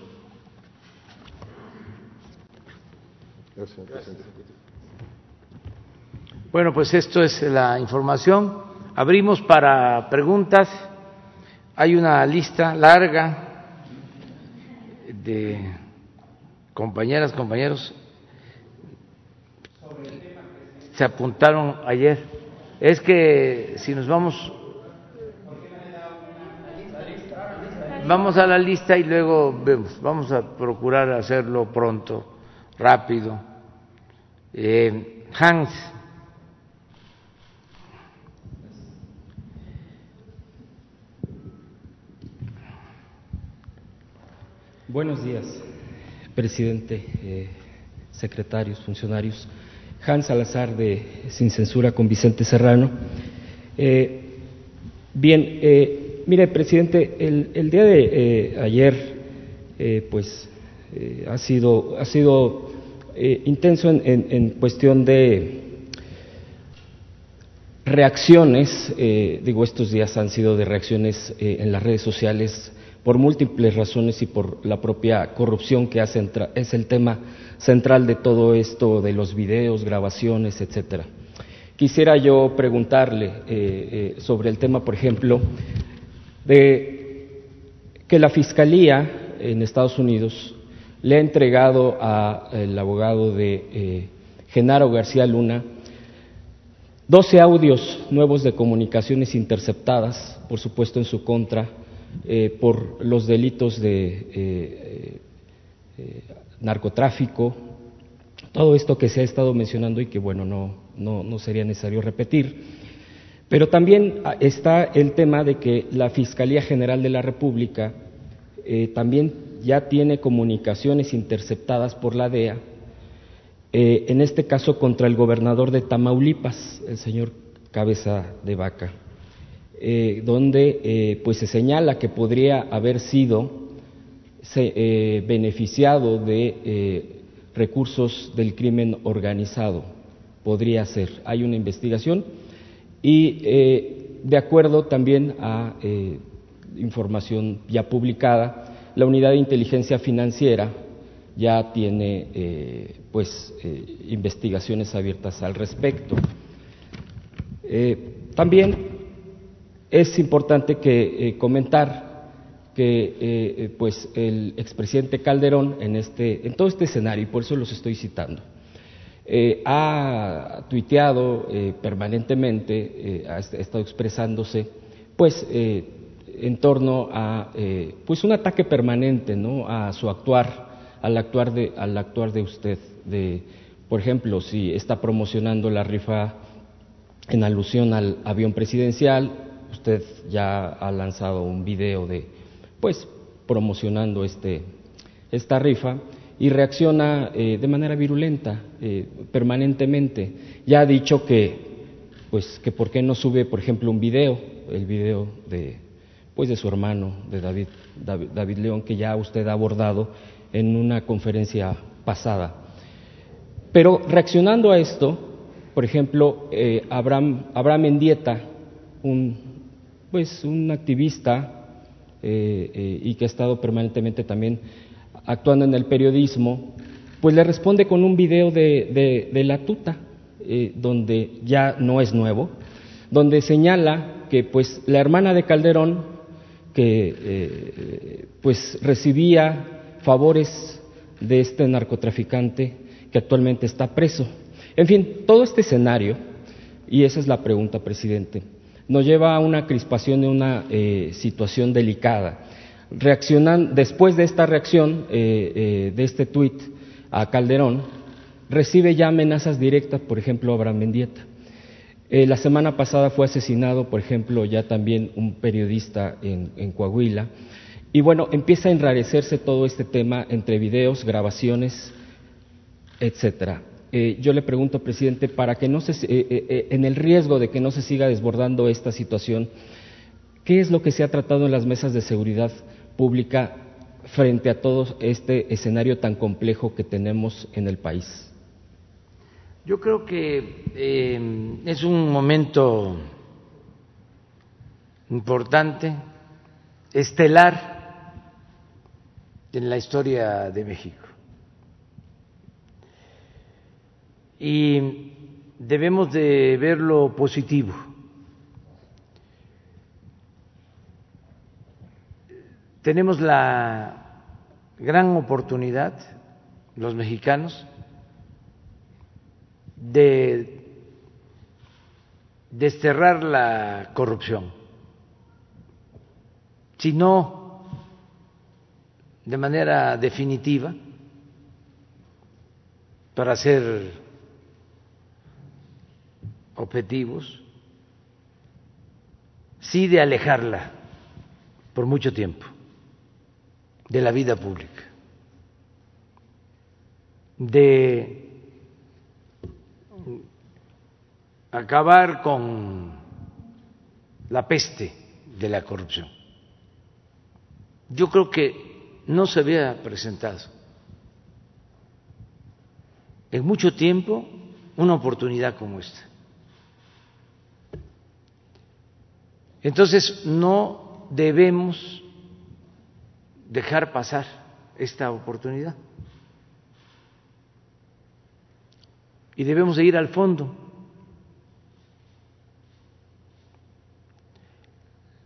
Bueno, pues esto es la información. Abrimos para preguntas. Hay una lista larga de compañeras, compañeros. Se apuntaron ayer. Es que si nos vamos Vamos a la lista y luego vemos. Vamos a procurar hacerlo pronto, rápido. Hans. Buenos días, presidente, eh, secretarios, funcionarios. Hans Salazar de Sin Censura con Vicente Serrano. Eh, bien, eh, Mire, presidente, el, día de eh, ayer, eh, pues, eh, ha sido, ha sido intenso en, cuestión de reacciones, digo, estos días han sido de reacciones en las redes sociales por múltiples razones y por la propia corrupción que es el tema central de todo esto, de los videos, grabaciones, etcétera. Quisiera yo preguntarle sobre el tema, por ejemplo, de que la Fiscalía en Estados Unidos le ha entregado al abogado de eh, Genaro García Luna 12 audios nuevos de comunicaciones interceptadas, por supuesto en su contra, eh, por los delitos de eh, narcotráfico, todo esto que se ha estado mencionando y que, bueno, no, no sería necesario repetir. Pero también ah, está el tema de que la Fiscalía General de la República eh, también ya tiene comunicaciones interceptadas por la DEA, eh, en este caso contra el gobernador de Tamaulipas, el señor Cabeza de Vaca, eh, donde pues se señala que podría haber sido beneficiado de recursos del crimen organizado. Podría ser. Hay una investigación y eh, de acuerdo también a eh, información ya publicada, la unidad de inteligencia financiera ya tiene eh, pues investigaciones abiertas al respecto. también es importante que comentar que pues el expresidente Calderón en este en todo este escenario y por eso los estoy citando eh, ha tuiteado eh, permanentemente, eh, ha estado expresándose, pues en torno a pues un ataque permanente ¿no? a su actuar, al actuar de, al actuar de usted, de, por ejemplo, si está promocionando la rifa en alusión al avión presidencial, usted ya ha lanzado un video de pues promocionando este esta rifa y reacciona eh, de manera virulenta eh, permanentemente. Ya ha dicho que, pues, que por qué no sube, por ejemplo, un video, el video de, pues, de su hermano, de David, David, León, que ya usted ha abordado en una conferencia pasada. Pero reaccionando a esto, por ejemplo, eh, Abraham, Abraham Mendieta, un, pues, un activista y que ha estado permanentemente también actuando en el periodismo, pues le responde con un video de, la tuta, eh, donde ya no es nuevo, donde señala que pues la hermana de Calderón, que eh, pues recibía favores de este narcotraficante que actualmente está preso. En fin, todo este escenario, y esa es la pregunta, presidente, nos lleva a una crispación de una eh, situación delicada reaccionan, después de esta reacción, eh, eh, de este tuit a Calderón, recibe ya amenazas directas, por ejemplo, Abraham Mendieta. Eh, la semana pasada fue asesinado, por ejemplo, ya también un periodista en, Coahuila. Y bueno, empieza a enrarecerse todo este tema entre videos, grabaciones, etcétera. Yo le pregunto, presidente, para que no se, en el riesgo de que no se siga desbordando esta situación, ¿qué es lo que se ha tratado en las mesas de seguridad pública frente a todo este escenario tan complejo que tenemos en el país? Yo creo que eh, es un momento importante, estelar en la historia de México. Y debemos de ver lo positivo. Tenemos la gran oportunidad, los mexicanos, de desterrar la corrupción, si no de manera definitiva, para ser objetivos, sí de alejarla por mucho tiempo de la vida pública, de acabar con la peste de la corrupción. Yo creo que no se había presentado en mucho tiempo una oportunidad como esta. Entonces no debemos dejar pasar esta oportunidad. Y debemos de ir al fondo.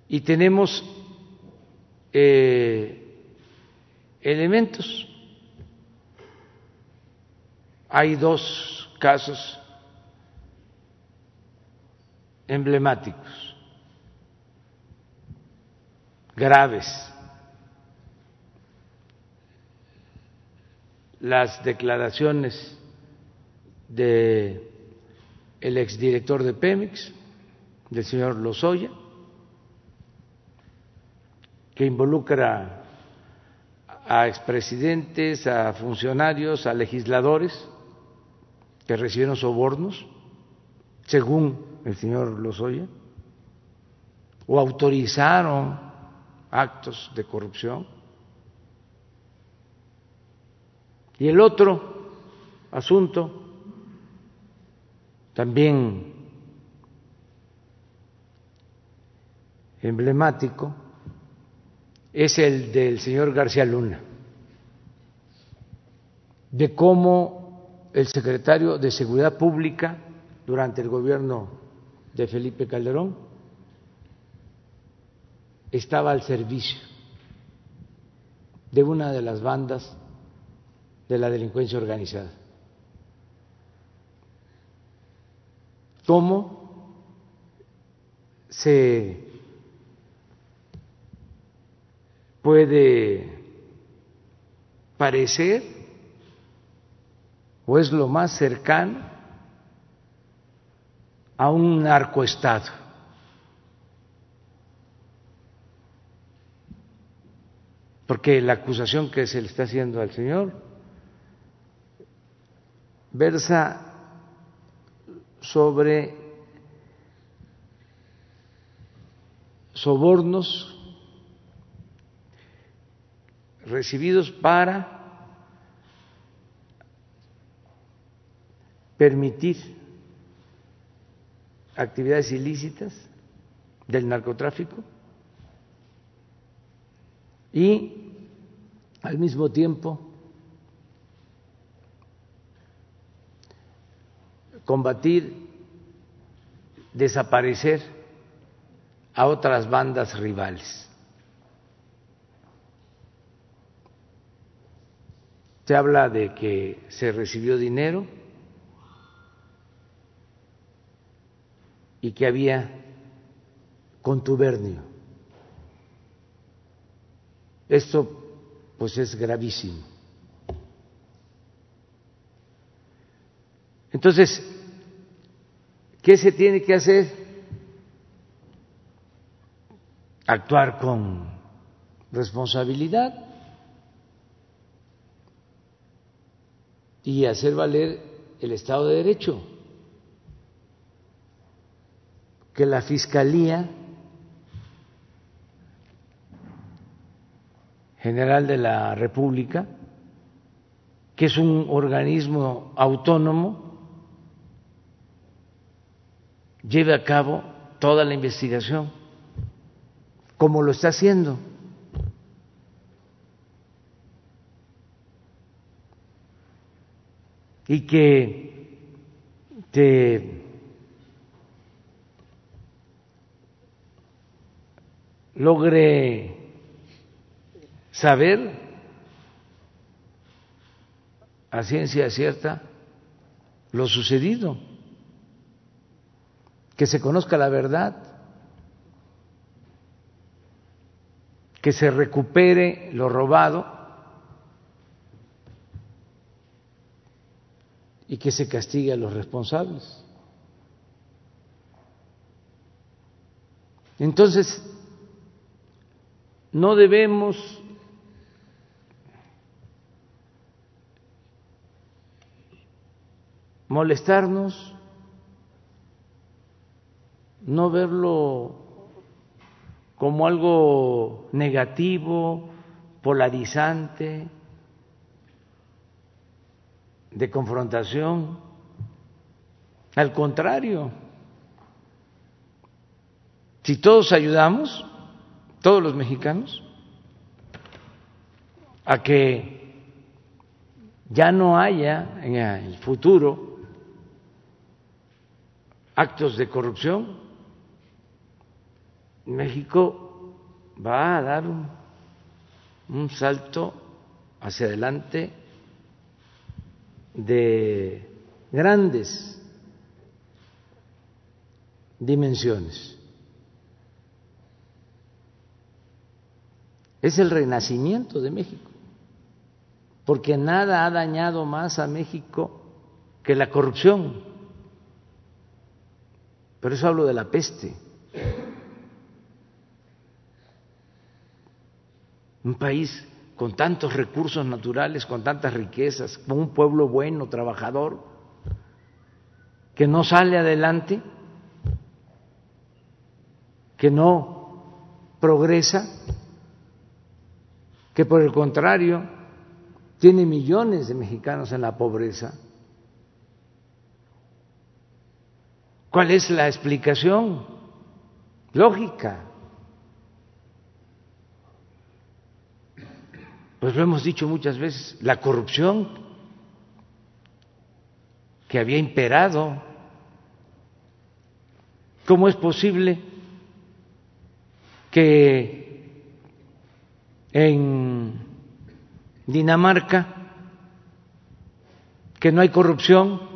Y tenemos eh, elementos. Hay dos casos emblemáticos, graves. Las declaraciones de el exdirector de Pemex, del señor Lozoya, que involucra a expresidentes, a funcionarios, a legisladores que recibieron sobornos, según el señor Lozoya, o autorizaron actos de corrupción. Y el otro asunto, también emblemático, es el del señor García Luna, de cómo el secretario de Seguridad Pública durante el gobierno de Felipe Calderón estaba al servicio de una de las bandas de la delincuencia organizada. ¿Cómo se puede parecer o es lo más cercano a un narcoestado? Porque la acusación que se le está haciendo al señor versa sobre sobornos recibidos para permitir actividades ilícitas del narcotráfico y al mismo tiempo combatir, desaparecer a otras bandas rivales. Se habla de que se recibió dinero y que había contubernio. Esto pues es gravísimo. Entonces, ¿qué se tiene que hacer? Actuar con responsabilidad y hacer valer el Estado de Derecho. Que la Fiscalía General de la República, que es un organismo autónomo, lleve a cabo toda la investigación, como lo está haciendo. Y que te logre saber a ciencia cierta lo sucedido, que se conozca la verdad, que se recupere lo robado y que se castigue a los responsables. Entonces, no debemos molestarnos, no verlo como algo negativo, polarizante, de confrontación. Al contrario, si todos ayudamos, todos los mexicanos, a que ya no haya en el futuro actos de corrupción, México va a dar un, salto hacia adelante de grandes dimensiones. Es el renacimiento de México, porque nada ha dañado más a México que la corrupción. Por eso hablo de la peste. Un país con tantos recursos naturales, con tantas riquezas, con un pueblo bueno, trabajador, que no sale adelante, que no progresa, que por el contrario tiene millones de mexicanos en la pobreza. ¿Cuál es la explicación lógica? Pues lo hemos dicho muchas veces, la corrupción que había imperado. ¿Cómo es posible que en Dinamarca, que no hay corrupción,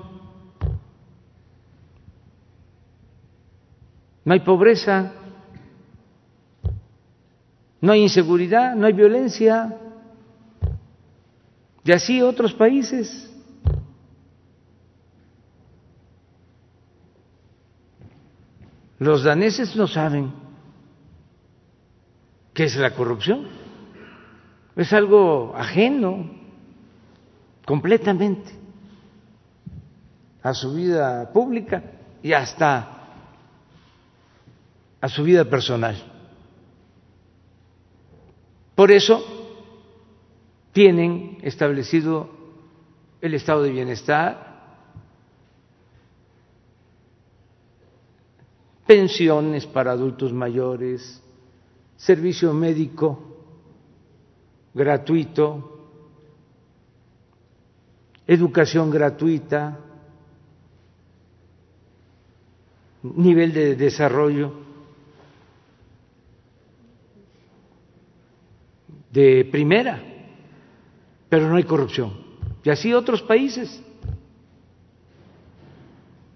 no hay pobreza, no hay inseguridad, no hay violencia. Y así otros países. Los daneses no saben qué es la corrupción. es algo ajeno completamente a su vida pública y hasta a su vida personal. Por eso tienen establecido el estado de bienestar, pensiones para adultos mayores, servicio médico gratuito, educación gratuita, nivel de desarrollo de primera, pero no hay corrupción. Y así otros países.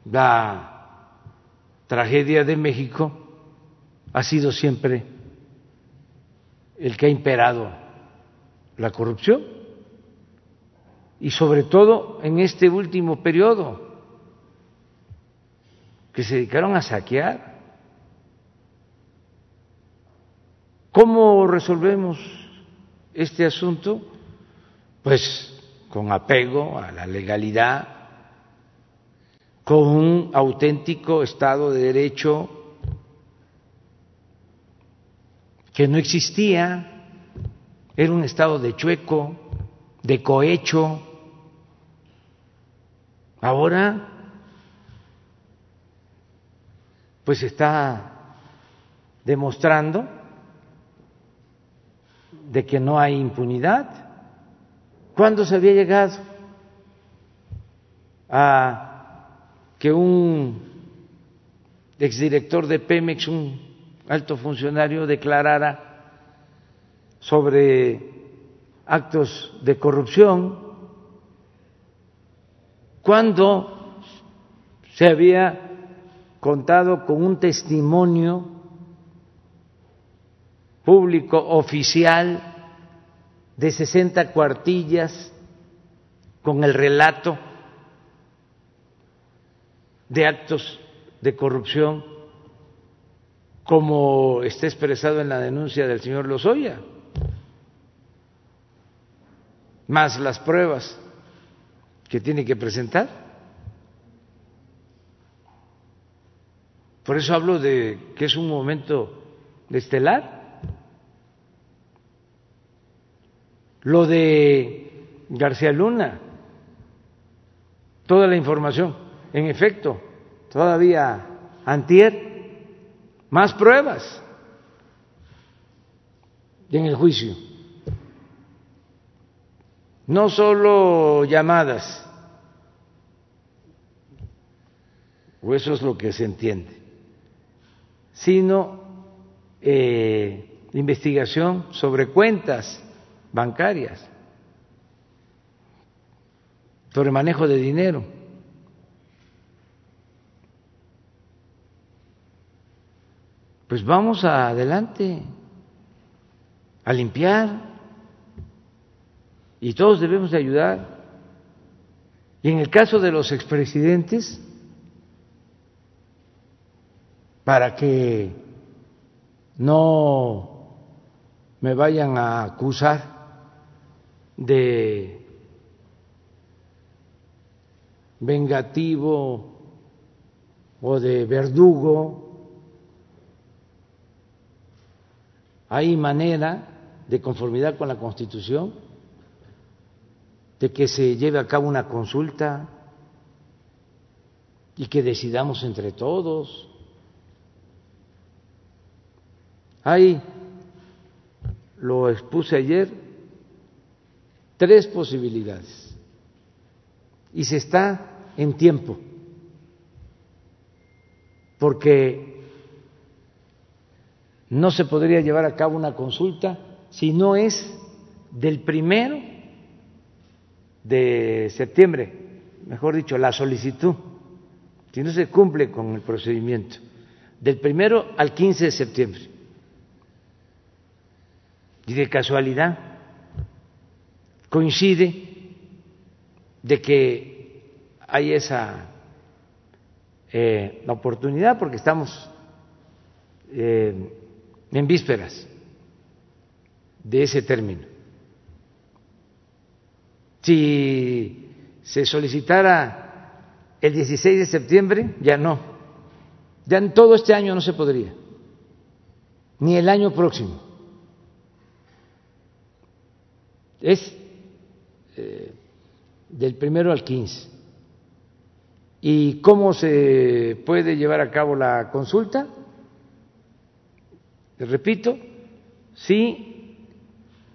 La tragedia de México ha sido siempre el que ha imperado la corrupción y sobre todo en este último periodo que se dedicaron a saquear. ¿Cómo resolvemos este asunto? Pues con apego a la legalidad, con un auténtico Estado de Derecho que no existía, era un Estado de chueco, de cohecho. Ahora pues está demostrando de que no hay impunidad. ¿Cuándo se había llegado a que un exdirector de Pemex, un alto funcionario, declarara sobre actos de corrupción? ¿Cuándo se había contado con un testimonio público oficial de 60 cuartillas con el relato de actos de corrupción como está expresado en la denuncia del señor Lozoya, más las pruebas que tiene que presentar. Por eso hablo de que es un momento estelar. Lo de García Luna, toda la información, en efecto, todavía antier, más pruebas en el juicio. No solo llamadas, o eso es lo que se entiende. Sino eh, investigación sobre cuentas bancarias, sobre manejo de dinero. Pues vamos adelante a limpiar y todos debemos de ayudar. Y en el caso de los expresidentes, para que no me vayan a acusar de vengativo o de verdugo. Hay manera, de conformidad con la Constitución, de que se lleve a cabo una consulta y que decidamos entre todos. Hay, lo expuse ayer, tres posibilidades. Y se está en tiempo, porque no se podría llevar a cabo una consulta si no es del primero de septiembre, mejor dicho, la solicitud, si no se cumple con el procedimiento, del primero al 15 de septiembre. Y de casualidad coincide de que hay esa eh, oportunidad porque estamos eh, en vísperas de ese término. Si se solicitara el 16 de septiembre, ya no. Ya en todo este año no se podría, ni el año próximo. Es eh, del primero al 15. ¿Y cómo se puede llevar a cabo la consulta? Repito, si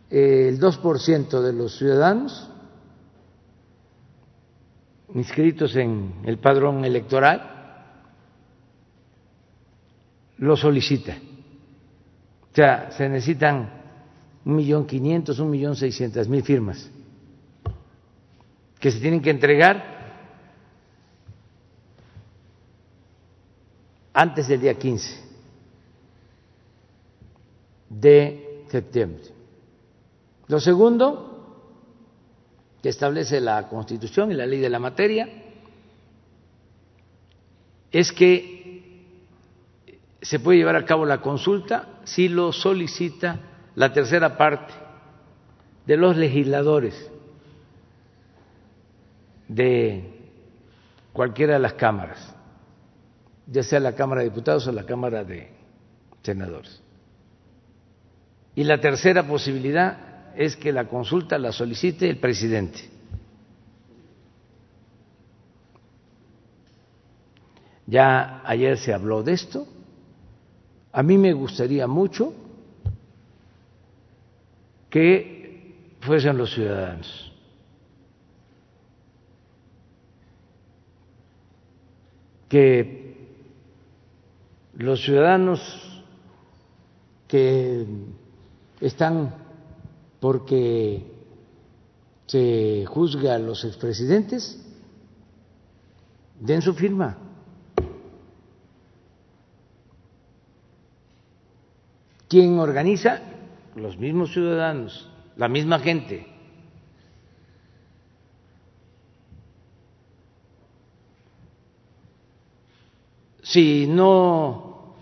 el 2% de los ciudadanos inscritos en el padrón electoral lo solicita. O sea, se necesitan un millón quinientos, un millón seiscientas mil firmas que se tienen que entregar antes del día 15 de septiembre. Lo segundo, que establece la Constitución y la ley de la materia, es que se puede llevar a cabo la consulta si lo solicita la tercera parte de los legisladores de cualquiera de las cámaras, ya sea la Cámara de Diputados o la Cámara de Senadores. Y la tercera posibilidad es que la consulta la solicite el presidente. Ya ayer se habló de esto. A mí me gustaría mucho que fuesen los ciudadanos. Que los ciudadanos que están porque se juzga a los expresidentes den su firma. ¿Quién organiza? Los mismos ciudadanos, la misma gente. Si no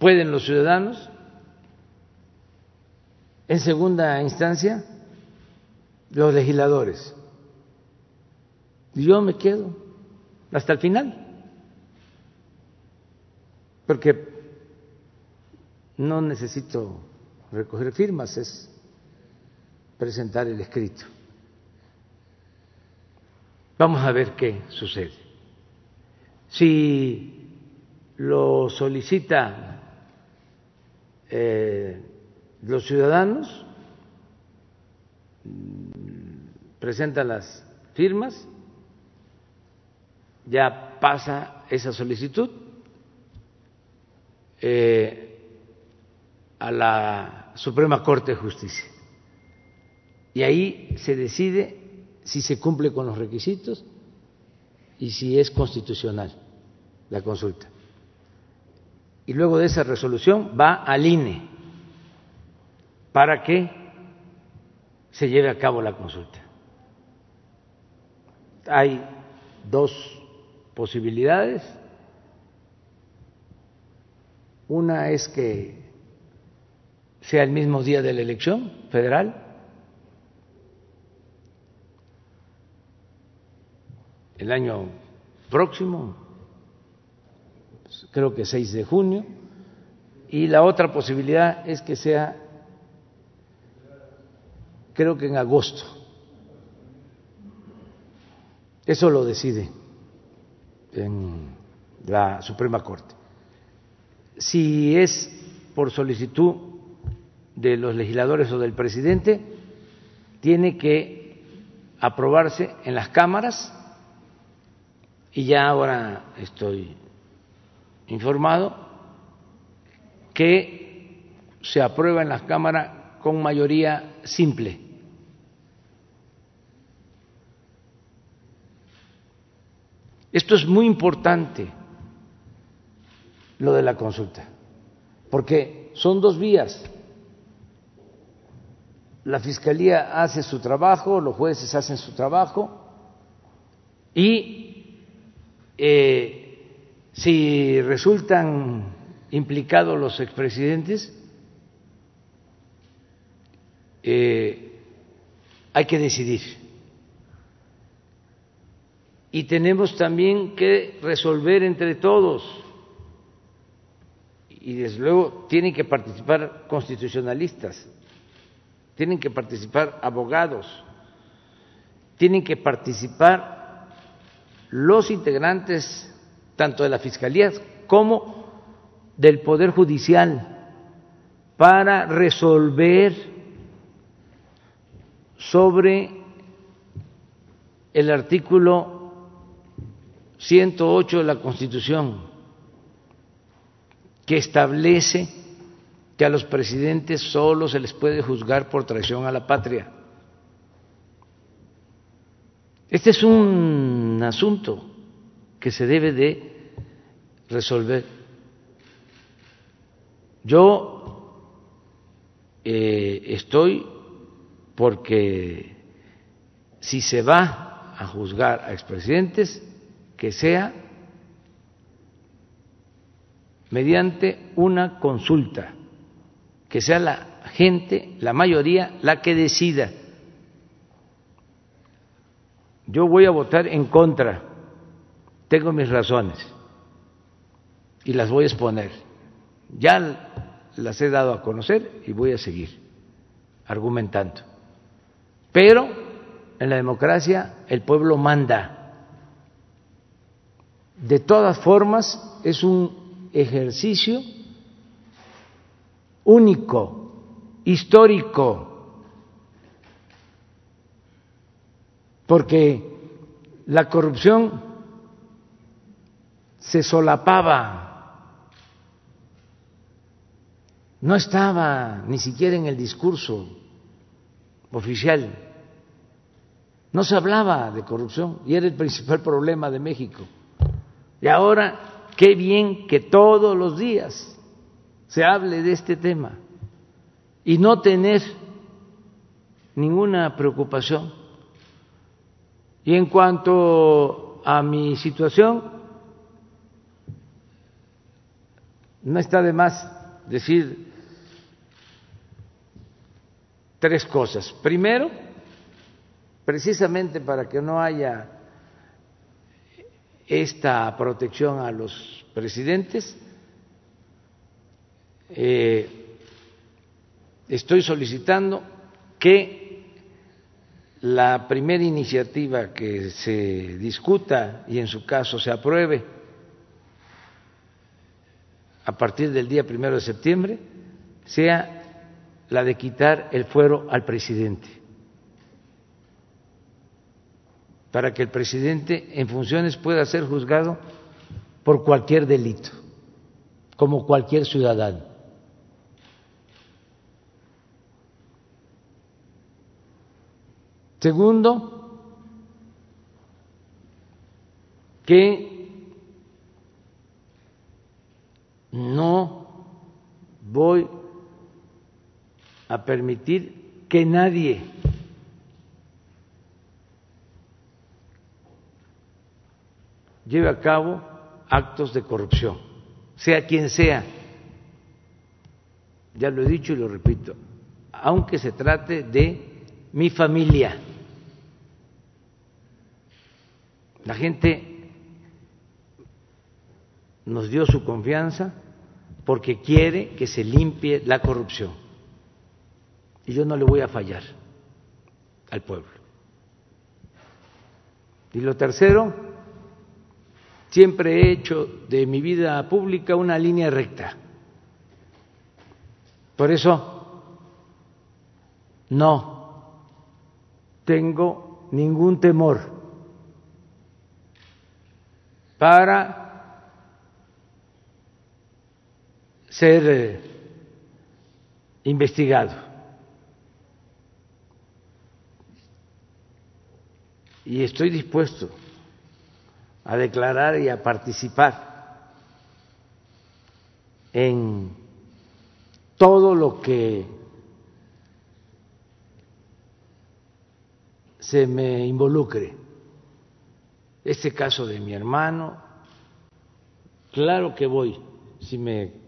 pueden los ciudadanos, en segunda instancia, los legisladores. Yo me quedo hasta el final, porque no necesito recoger firmas, es presentar el escrito. Vamos a ver qué sucede. Si lo solicita eh, los ciudadanos, presentan las firmas, ya pasa esa solicitud eh, a la Suprema Corte de Justicia. Y ahí se decide si se cumple con los requisitos y si es constitucional la consulta. Y luego de esa resolución va al INE para que se lleve a cabo la consulta. Hay dos posibilidades. Una es que sea el mismo día de la elección federal, el año próximo, creo que 6 de junio, y la otra posibilidad es que sea, creo que en agosto. Eso lo decide en la Suprema Corte. Si es por solicitud de los legisladores o del presidente, tiene que aprobarse en las cámaras y ya ahora estoy informado que se aprueba en la Cámara con mayoría simple. Esto es muy importante, lo de la consulta, porque son dos vías. La Fiscalía hace su trabajo, los jueces hacen su trabajo y eh, si resultan implicados los expresidentes, eh, hay que decidir. Y tenemos también que resolver entre todos. Y desde luego tienen que participar constitucionalistas, tienen que participar abogados, tienen que participar los integrantes tanto de la Fiscalía como del Poder Judicial para resolver sobre el artículo 108 de la Constitución, que establece que a los presidentes solo se les puede juzgar por traición a la patria. Este es un asunto que se debe de resolver. Yo eh, estoy porque si se va a juzgar a expresidentes, que sea mediante una consulta, que sea la gente, la mayoría, la que decida yo voy a votar en contra, tengo mis razones y las voy a exponer. Ya las he dado a conocer y voy a seguir argumentando. Pero en la democracia el pueblo manda. De todas formas, es un ejercicio único, histórico, porque la corrupción se solapaba, no estaba ni siquiera en el discurso oficial, no se hablaba de corrupción y era el principal <laughs> problema de México. Y ahora, qué bien que todos los días se hable de este tema y no tener ninguna preocupación. Y en cuanto a mi situación, no está de más decir tres cosas. Primero, precisamente para que no haya esta protección a los presidentes, eh, estoy solicitando que la primera iniciativa que se discuta y en su caso se apruebe a partir del día primero de septiembre sea la de quitar el fuero al presidente para que el presidente en funciones pueda ser juzgado por cualquier delito, como cualquier ciudadano. Segundo, que no voy a permitir que nadie lleve a cabo actos de corrupción, sea quien sea. Ya lo he dicho y lo repito, aunque se trate de mi familia. La gente nos dio su confianza porque quiere que se limpie la corrupción. Y yo no le voy a fallar al pueblo. Y lo tercero, siempre he hecho de mi vida pública una línea recta. Por eso no tengo ningún temor para ser eh, investigado. Y estoy dispuesto a declarar y a participar en todo lo que se me involucre este caso de mi hermano, claro que voy, si me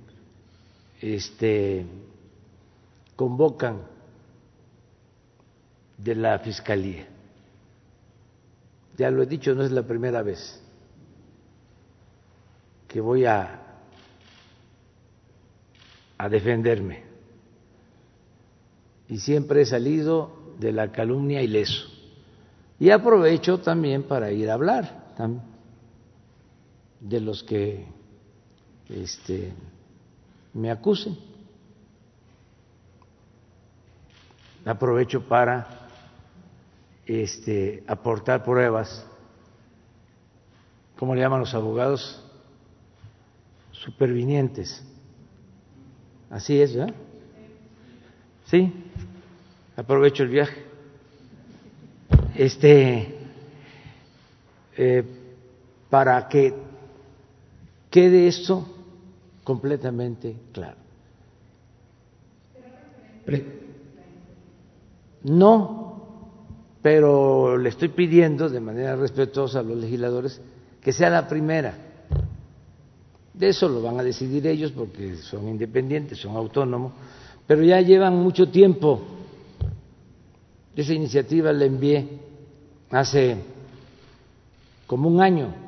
este, convocan de la Fiscalía. Ya lo he dicho, no es la primera vez que voy a, defenderme. Y siempre he salido de la calumnia ileso. Y aprovecho también para ir a hablar de los que este, me acusen. Aprovecho para este, aportar pruebas, ¿cómo le llaman los abogados? Supervinientes. Así es, ¿verdad? Sí, aprovecho el viaje. Este, eh, para que quede esto completamente claro. No, pero le estoy pidiendo de manera respetuosa a los legisladores que sea la primera. De eso lo van a decidir ellos porque son independientes, son autónomos, pero ya llevan mucho tiempo. Esa iniciativa la envié hace como un año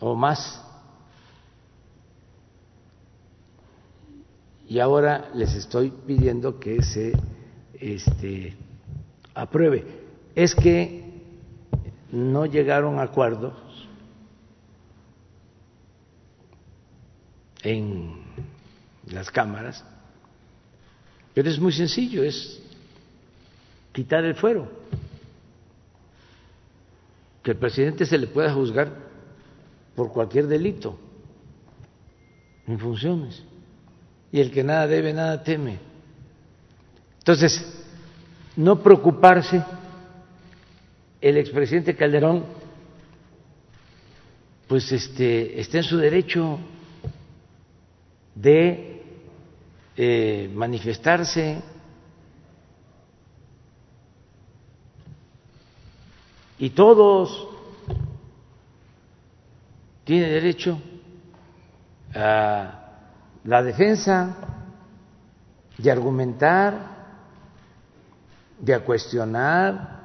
o más. Y ahora les estoy pidiendo que se este, apruebe. Es que no llegaron a acuerdos en las cámaras, pero es muy sencillo, es quitar el fuero, que el presidente se le pueda juzgar por cualquier delito en funciones. Y el que nada debe, nada teme. Entonces, no preocuparse, el expresidente Calderón, pues este, está en su derecho de eh, manifestarse y todos tiene derecho a la defensa, de argumentar, de a cuestionar.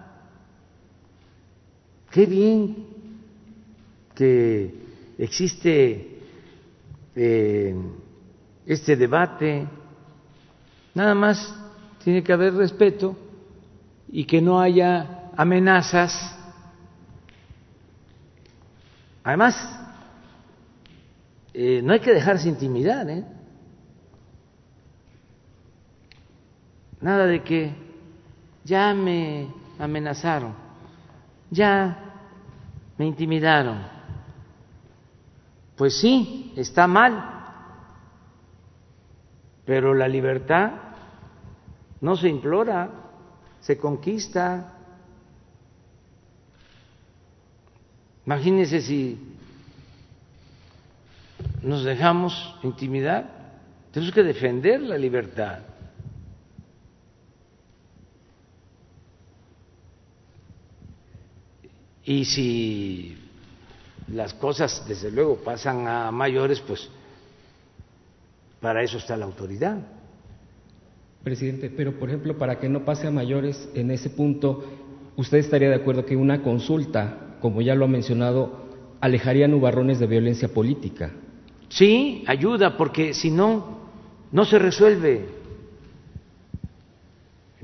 Qué bien que existe eh, este debate. Nada más tiene que haber respeto y que no haya amenazas. Además, eh, no hay que dejarse intimidar, ¿eh? Nada de que ya me amenazaron, ya me intimidaron. Pues sí, está mal, pero la libertad no se implora, se conquista. Imagínense si nos dejamos intimidar. Tenemos que defender la libertad. Y si las cosas, desde luego, pasan a mayores, pues para eso está la autoridad. Presidente, pero por ejemplo, para que no pase a mayores en ese punto, ¿usted estaría de acuerdo que una consulta, como ya lo ha mencionado, alejaría nubarrones de violencia política? Sí, ayuda, porque si no, no se resuelve.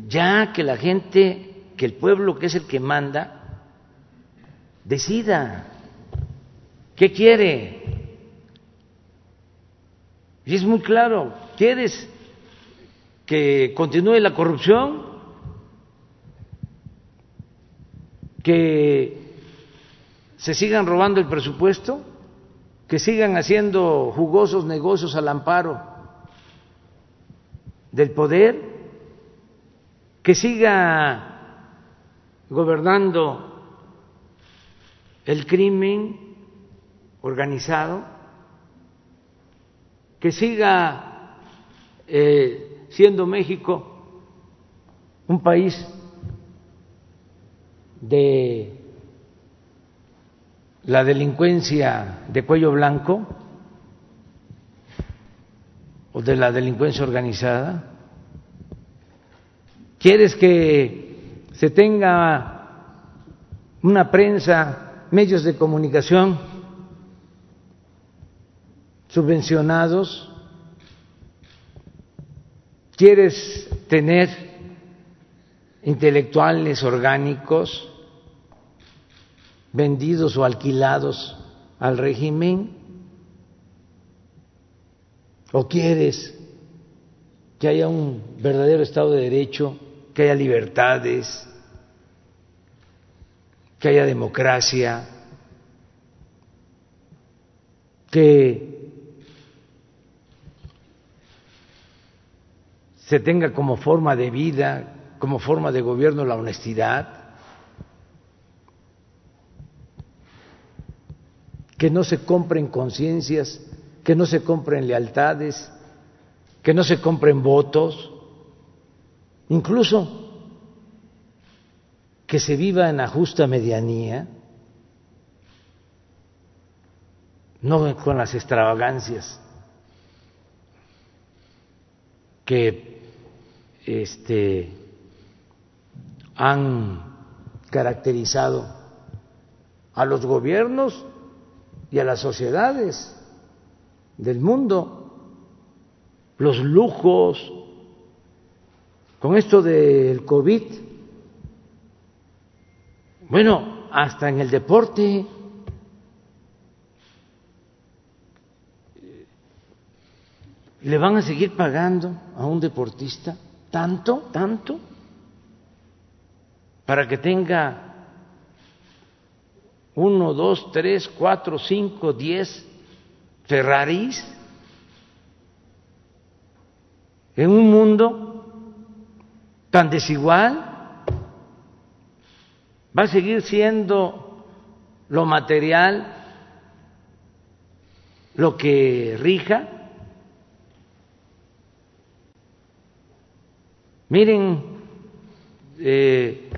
Ya que la gente, que el pueblo, que es el que manda, decida qué quiere. Y es muy claro, ¿quieres que continúe la corrupción? ¿Que se sigan robando el presupuesto? Que sigan haciendo jugosos negocios al amparo del poder, que siga gobernando el crimen organizado, que siga eh, siendo México un país de la delincuencia de cuello blanco o de la delincuencia organizada, quieres que se tenga una prensa, medios de comunicación subvencionados, quieres tener intelectuales orgánicos vendidos o alquilados al régimen, o quieres que haya un verdadero Estado de Derecho, que haya libertades, que haya democracia, que se tenga como forma de vida, como forma de gobierno la honestidad, que no se compren conciencias, que no se compren lealtades, que no se compren votos, incluso que se viva en la justa medianía, no con las extravagancias que este, han caracterizado a los gobiernos y a las sociedades del mundo, los lujos, con esto del COVID, bueno, hasta en el deporte, le van a seguir pagando a un deportista tanto, tanto, para que tenga uno, dos, tres, cuatro, cinco, diez Ferraris en un mundo tan desigual? ¿Va a seguir siendo lo material lo que rija? Miren, eh,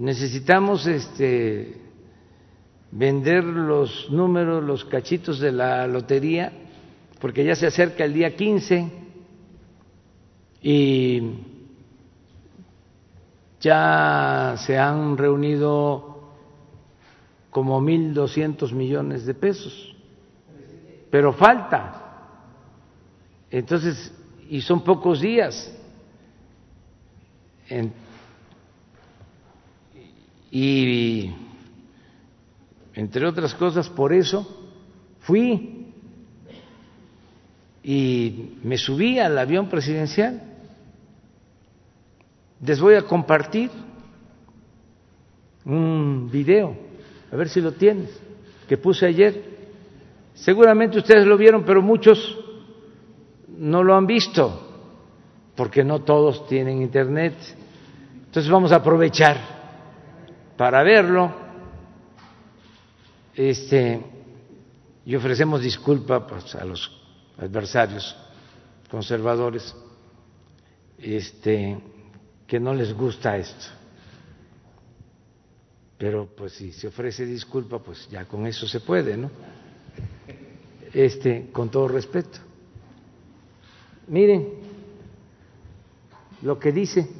necesitamos este, vender los números, los cachitos de la lotería, porque ya se acerca el día 15 y ya se han reunido como 1.200 millones de pesos, pero falta. Entonces, y son pocos días. Y entre otras cosas por eso fui y me subí al avión presidencial. Les voy a compartir un video, a ver si lo tienes, que puse ayer. Seguramente ustedes lo vieron, pero muchos no lo han visto, porque no todos tienen internet. Entonces vamos a aprovechar para verlo este, y ofrecemos disculpa pues, a los adversarios conservadores este, que no les gusta esto. Pero pues si se ofrece disculpa, pues ya con eso se puede, ¿no? Este, con todo respeto. Miren lo que dice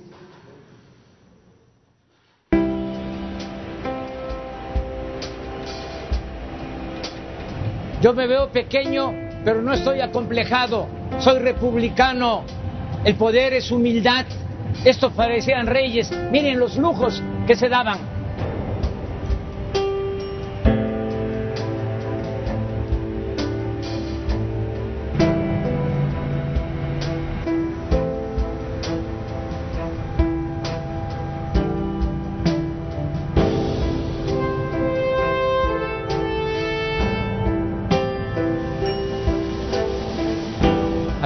Yo me veo pequeño, pero no estoy acomplejado. Soy republicano. El poder es humildad. Estos parecían reyes. Miren los lujos que se daban.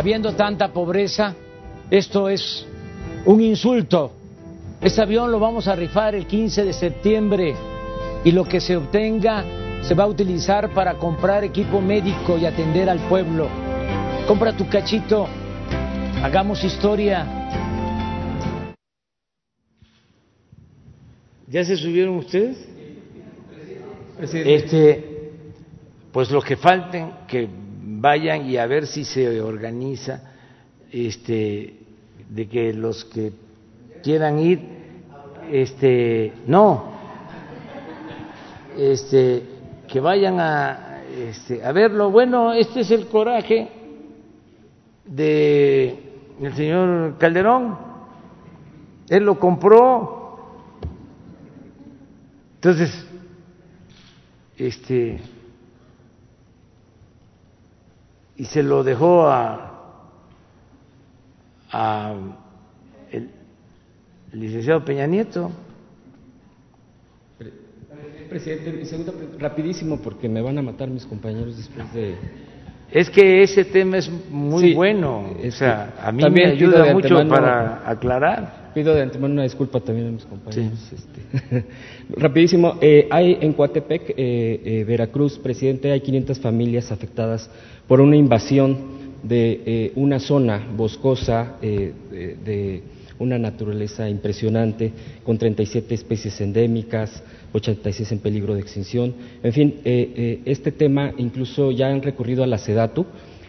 Habiendo tanta pobreza, esto es un insulto. Este avión lo vamos a rifar el 15 de septiembre y lo que se obtenga se va a utilizar para comprar equipo médico y atender al pueblo. Compra tu cachito, hagamos historia. ¿Ya se subieron ustedes? Este, pues lo que falten, que vayan y a ver si se organiza este, de que los que quieran ir, este, no, este, que vayan a, este, a verlo. Bueno, este es el coraje de el señor Calderón. Él lo compró. Entonces, este, y se lo dejó a, a el, licenciado Peña Nieto. Presidente, segunda, rapidísimo porque me van a matar mis compañeros después de... Es que ese tema es muy bueno, o sea, a mí me ayuda mucho para aclarar. Pido de antemano una disculpa también a mis compañeros. Este. <laughs> Rapidísimo, eh, hay en Coatepec, eh, eh, Veracruz, presidente, hay 500 familias afectadas por una invasión de una zona boscosa de, una naturaleza impresionante, con 37 especies endémicas, 86 en peligro de extinción. En fin, este tema incluso ya han recurrido a la SEDATU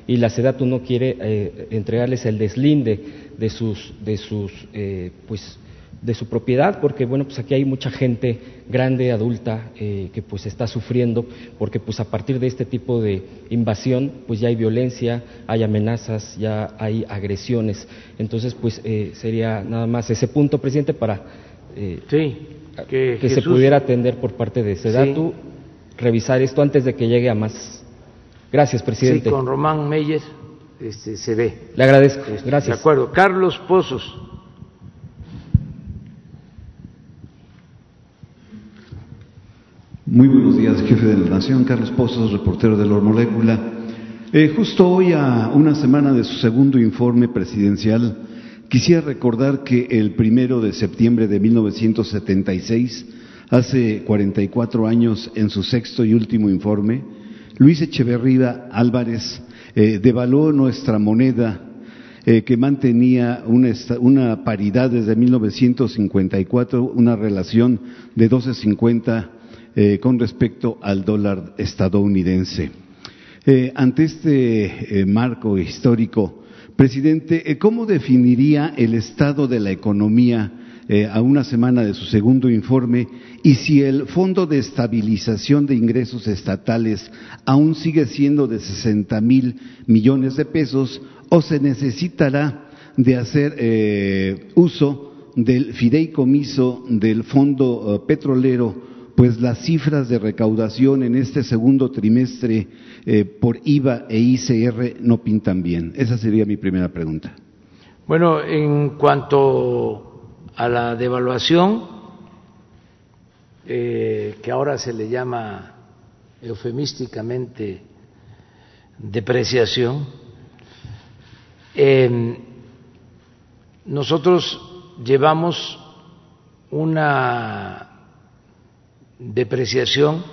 y la SEDATU no quiere entregarles el deslinde de sus, de sus, eh, pues, de su propiedad, porque bueno, pues aquí hay mucha gente grande, adulta, eh, que pues está sufriendo, porque pues a partir de este tipo de invasión, pues ya hay violencia, hay amenazas, ya hay agresiones. Entonces, pues eh, sería nada más ese punto, presidente, para que, se pudiera atender por parte de Sedatu, revisar esto antes de que llegue a más. Gracias, presidente. Sí, con Román Meyer este, se ve. Le agradezco. Este, Gracias. De acuerdo. Carlos Pozos. Muy buenos días, jefe de la Nación. Carlos Pozos, reportero de la Molécula. Eh, justo hoy, a una semana de su segundo informe presidencial, quisiera recordar que el primero de septiembre de 1976, hace 44 años, en su sexto y último informe, Luis Echeverría Álvarez eh, devaluó nuestra moneda eh, que mantenía una, paridad desde 1954, una relación de 12.50 eh, con respecto al dólar estadounidense. Eh, ante este marco histórico, presidente, ¿cómo definiría el estado de la economía a una semana de su segundo informe y si el Fondo de Estabilización de Ingresos Estatales aún sigue siendo de 60 mil millones de pesos o se necesitará de hacer eh, uso del fideicomiso del Fondo eh, Petrolero, pues las cifras de recaudación en este segundo trimestre eh, por IVA e ICR no pintan bien. Esa sería mi primera pregunta. Bueno, en cuanto a la devaluación, eh, que ahora se le llama eufemísticamente depreciación, eh, nosotros llevamos una depreciación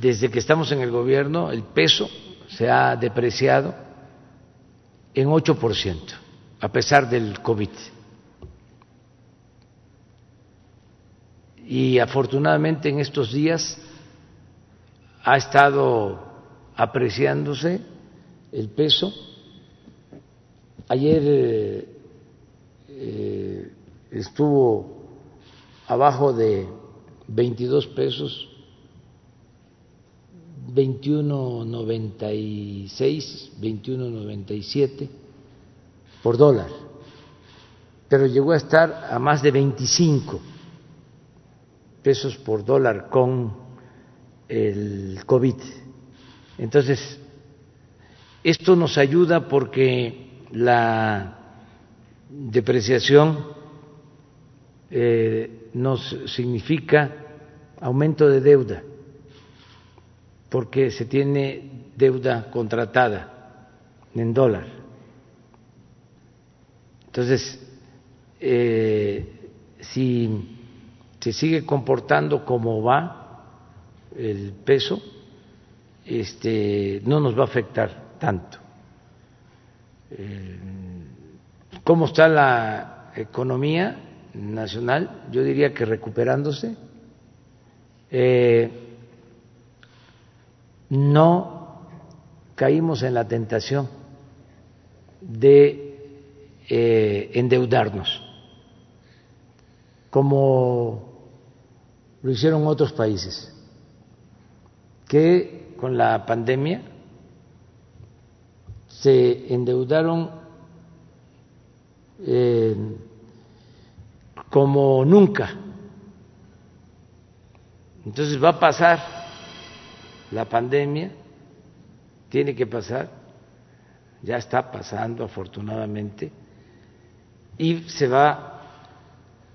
desde que estamos en el gobierno, el peso se ha depreciado en 8% a pesar del COVID. Y afortunadamente en estos días ha estado apreciándose el peso. Ayer eh, eh, estuvo abajo de 22 pesos, 21.96, 21.97 por dólar, pero llegó a estar a más de 25 pesos por dólar con el COVID. Entonces, esto nos ayuda porque la depreciación eh, nos significa aumento de deuda, porque se tiene deuda contratada en dólar. Entonces, eh, si se sigue comportando como va el peso, este, no nos va a afectar tanto. Eh, ¿Cómo está la economía nacional? Yo diría que recuperándose. Eh, no caímos en la tentación de eh, endeudarnos, como lo hicieron otros países, que con la pandemia se endeudaron eh, como nunca. Entonces va a pasar la pandemia, tiene que pasar, ya está pasando afortunadamente, y se va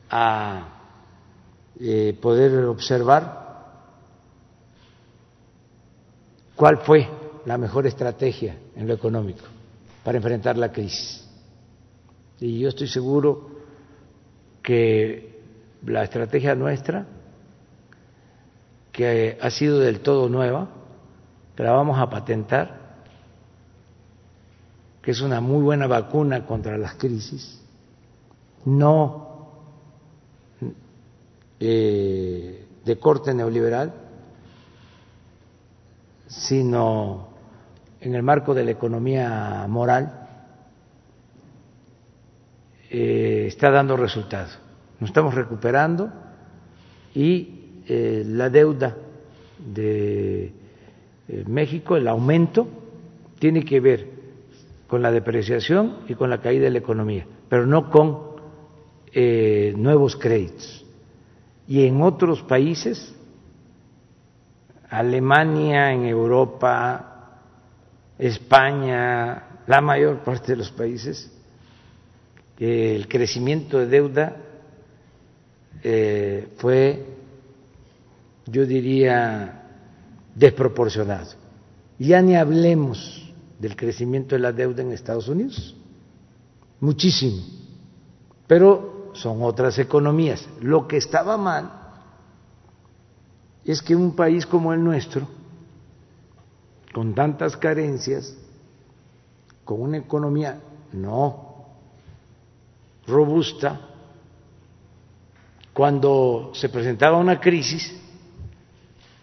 a eh, poder observar cuál fue la mejor estrategia en lo económico para enfrentar la crisis. Y yo estoy seguro que la estrategia nuestra, que ha sido del todo nueva, la vamos a patentar, que es una muy buena vacuna contra las crisis, no eh, de corte neoliberal, sino en el marco de la economía moral, eh, está dando resultados. Nos estamos recuperando y eh, la deuda de México, el aumento, tiene que ver con la depreciación y con la caída de la economía, pero no con eh, nuevos créditos. Y en otros países, Alemania, en Europa, España, la mayor parte de los países, el crecimiento de deuda eh, fue, yo diría, desproporcionado. Ya ni hablemos del crecimiento de la deuda en Estados Unidos. Muchísimo. Pero son otras economías. Lo que estaba mal es que un país como el nuestro, con tantas carencias, con una economía no robusta, cuando se presentaba una crisis,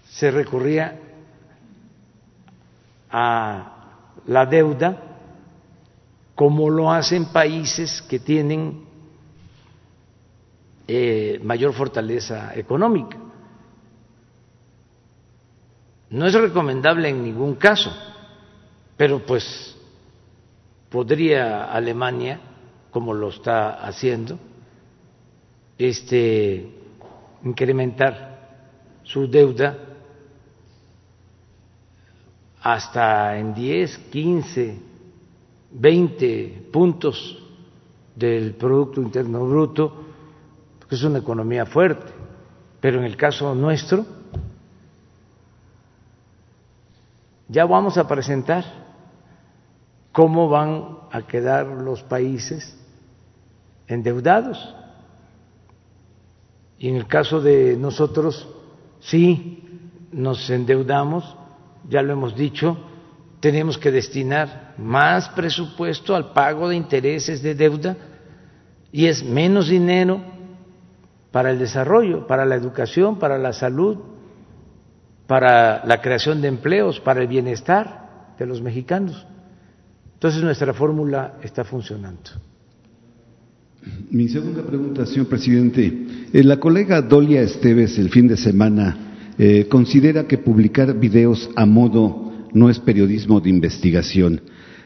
se recurría a la deuda como lo hacen países que tienen eh, mayor fortaleza económica. No es recomendable en ningún caso, pero pues podría Alemania, como lo está haciendo, este incrementar su deuda hasta en 10, 15, 20 puntos del Producto Interno Bruto, es una economía fuerte. Pero en el caso nuestro, ya vamos a presentar cómo van a quedar los países endeudados. Y en el caso de nosotros, sí nos endeudamos ya lo hemos dicho, tenemos que destinar más presupuesto al pago de intereses de deuda y es menos dinero para el desarrollo, para la educación, para la salud, para la creación de empleos, para el bienestar de los mexicanos. Entonces nuestra fórmula está funcionando. Mi segunda pregunta, señor presidente. Eh, la colega Dolia Esteves el fin de semana eh, considera que publicar videos a modo no es periodismo de investigación.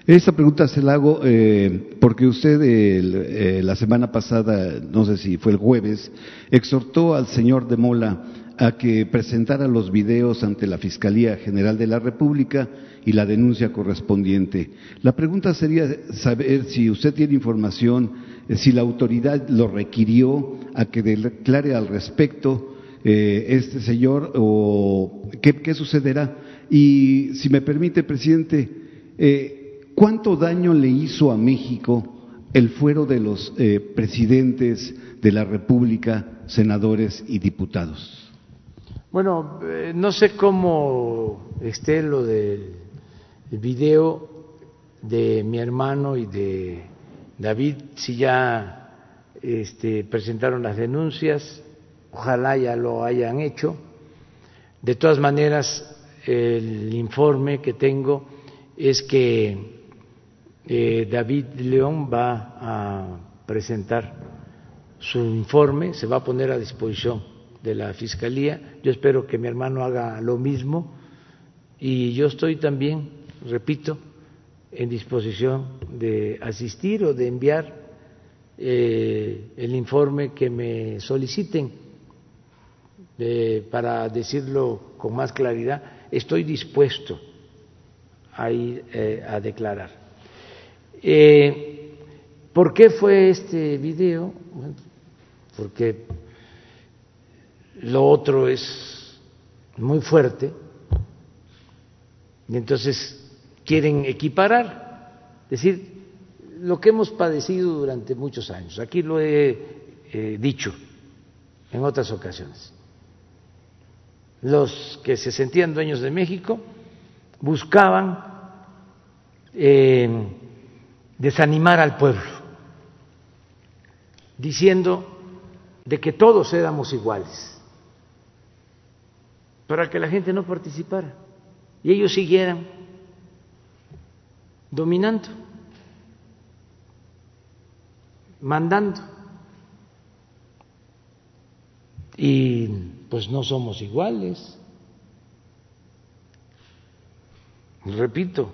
Esta pregunta se la hago eh, porque usted eh, la semana pasada, no sé si fue el jueves, exhortó al señor de Mola a que presentara los videos ante la Fiscalía General de la República y la denuncia correspondiente. La pregunta sería saber si usted tiene información, si la autoridad lo requirió a que declare al respecto eh, este señor o qué, sucederá. Y si me permite, presidente, eh, ¿cuánto daño le hizo a México el fuero de los eh, presidentes de la República, senadores y diputados? Bueno, no sé cómo esté lo del video de mi hermano y de David, si ya este, presentaron las denuncias, ojalá ya lo hayan hecho. De todas maneras, el informe que tengo es que eh, David León va a presentar su informe, se va a poner a disposición de la Fiscalía. Yo espero que mi hermano haga lo mismo y yo estoy también, repito, en disposición de asistir o de enviar eh, el informe que me soliciten eh, para decirlo con más claridad. Estoy dispuesto a ir eh, a declarar. ¿Por qué fue este video? porque lo otro es muy fuerte y entonces quieren equiparar, es decir, lo que hemos padecido durante muchos años. Aquí lo he eh, dicho en otras ocasiones. Los que se sentían dueños de México buscaban eh, desanimar al pueblo, diciendo de que todos éramos iguales, para que la gente no participara y ellos siguieran dominando, mandando. Y pues no somos iguales. Repito,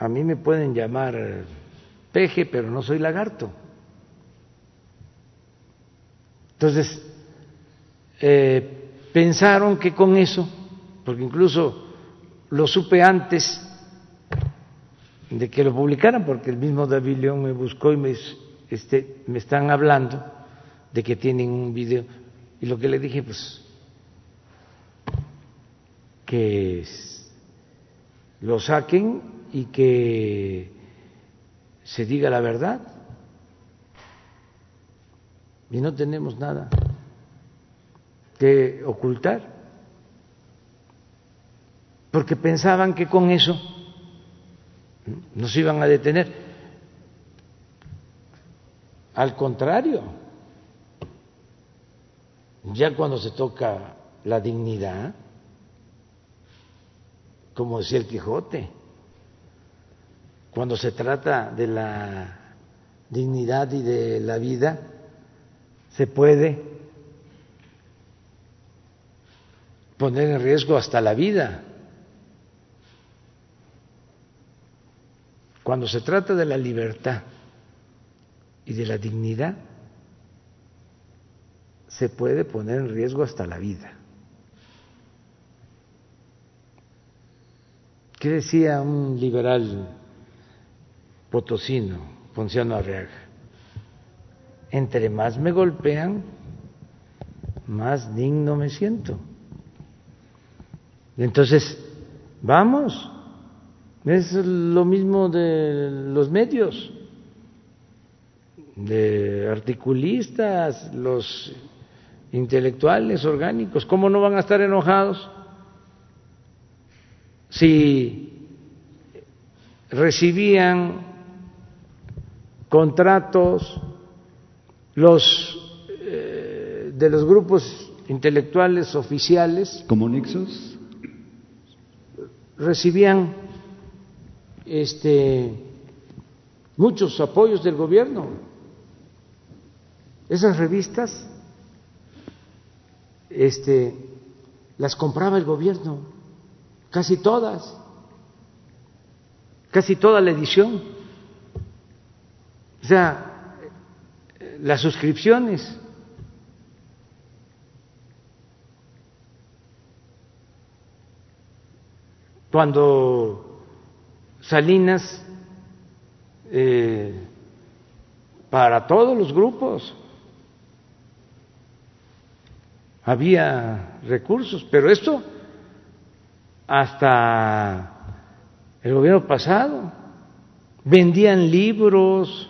a mí me pueden llamar peje, pero no soy lagarto. Entonces, eh, pensaron que con eso, porque incluso lo supe antes de que lo publicaran, porque el mismo David León me buscó y me, este, me están hablando de que tienen un video. Y lo que le dije, pues, que lo saquen y que se diga la verdad. Y no tenemos nada que ocultar porque pensaban que con eso nos iban a detener. Al contrario, ya cuando se toca la dignidad, como decía el Quijote, cuando se trata de la dignidad y de la vida, se puede poner en riesgo hasta la vida. Cuando se trata de la libertad y de la dignidad, se puede poner en riesgo hasta la vida. ¿Qué decía un liberal potosino, Ponciano Arriaga? Entre más me golpean, más digno me siento. Entonces, vamos, es lo mismo de los medios, de articulistas, los intelectuales orgánicos, ¿cómo no van a estar enojados si recibían contratos los eh, de los grupos intelectuales oficiales como Nixos recibían este, muchos apoyos del gobierno. Esas revistas este, las compraba el gobierno, casi todas, casi toda la edición. Las suscripciones. Cuando Salinas eh, para todos los grupos. Había recursos, pero esto hasta el gobierno pasado vendían libros,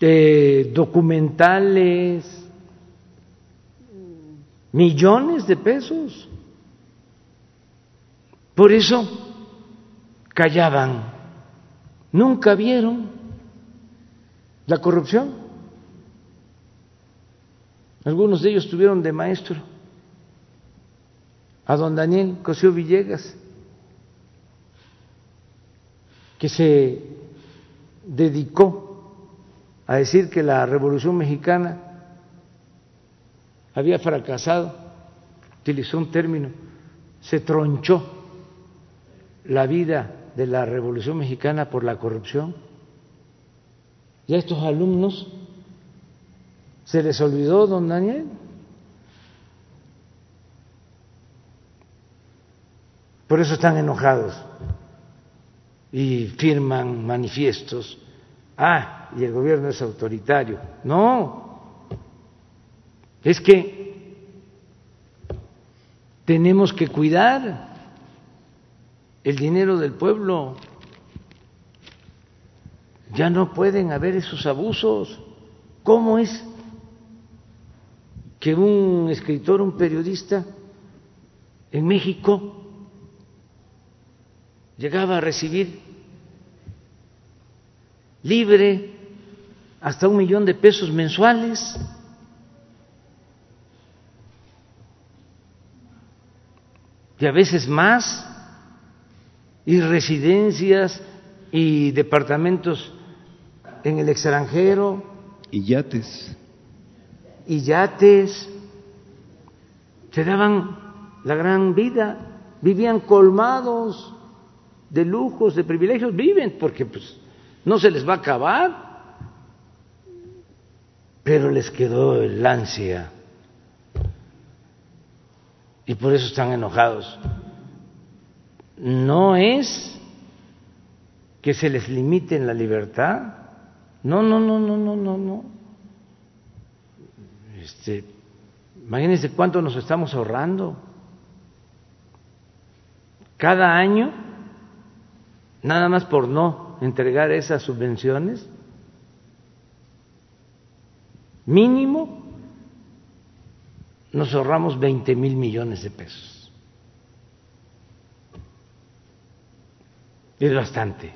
eh, documentales, millones de pesos. Por eso callaban, nunca vieron la corrupción. Algunos de ellos tuvieron de maestro a don Daniel Cosío Villegas. que se dedicó a decir que la Revolución Mexicana había fracasado, utilizó un término, se tronchó la vida de la Revolución Mexicana por la corrupción. Y a estos alumnos se les olvidó, don Daniel. Por eso están enojados y firman manifiestos. Ah, y el gobierno es autoritario. No, es que tenemos que cuidar el dinero del pueblo. Ya no pueden haber esos abusos. ¿Cómo es que un escritor, un periodista en México llegaba a recibir libre hasta un millón de pesos mensuales. Y a veces más, y residencias y departamentos en el extranjero. Y yates. Y yates. Se daban la gran vida, vivían colmados de lujos, de privilegios, viven porque pues no se les va a acabar, pero les quedó el ansia y por eso están enojados. No es que se les limite la libertad, no, no, no, no, no, no, no. Este, imagínense cuánto nos estamos ahorrando. Cada año nada más por no entregar esas subvenciones, mínimo nos ahorramos 20 mil millones de pesos. Es bastante.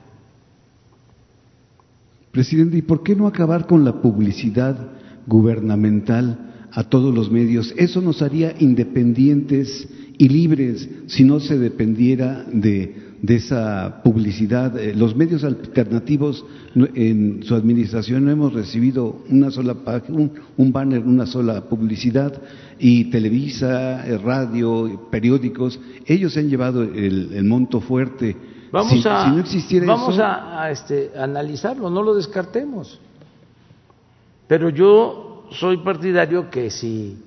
Presidente, ¿y por qué no acabar con la publicidad gubernamental a todos los medios? Eso nos haría independientes y libres si no se dependiera de de esa publicidad. Eh, los medios alternativos en su administración no hemos recibido una sola un, un banner, una sola publicidad y Televisa, eh, radio, periódicos, ellos han llevado el, monto fuerte. Vamos a, no existiera vamos a, este, analizarlo, no lo descartemos. Pero yo soy partidario que si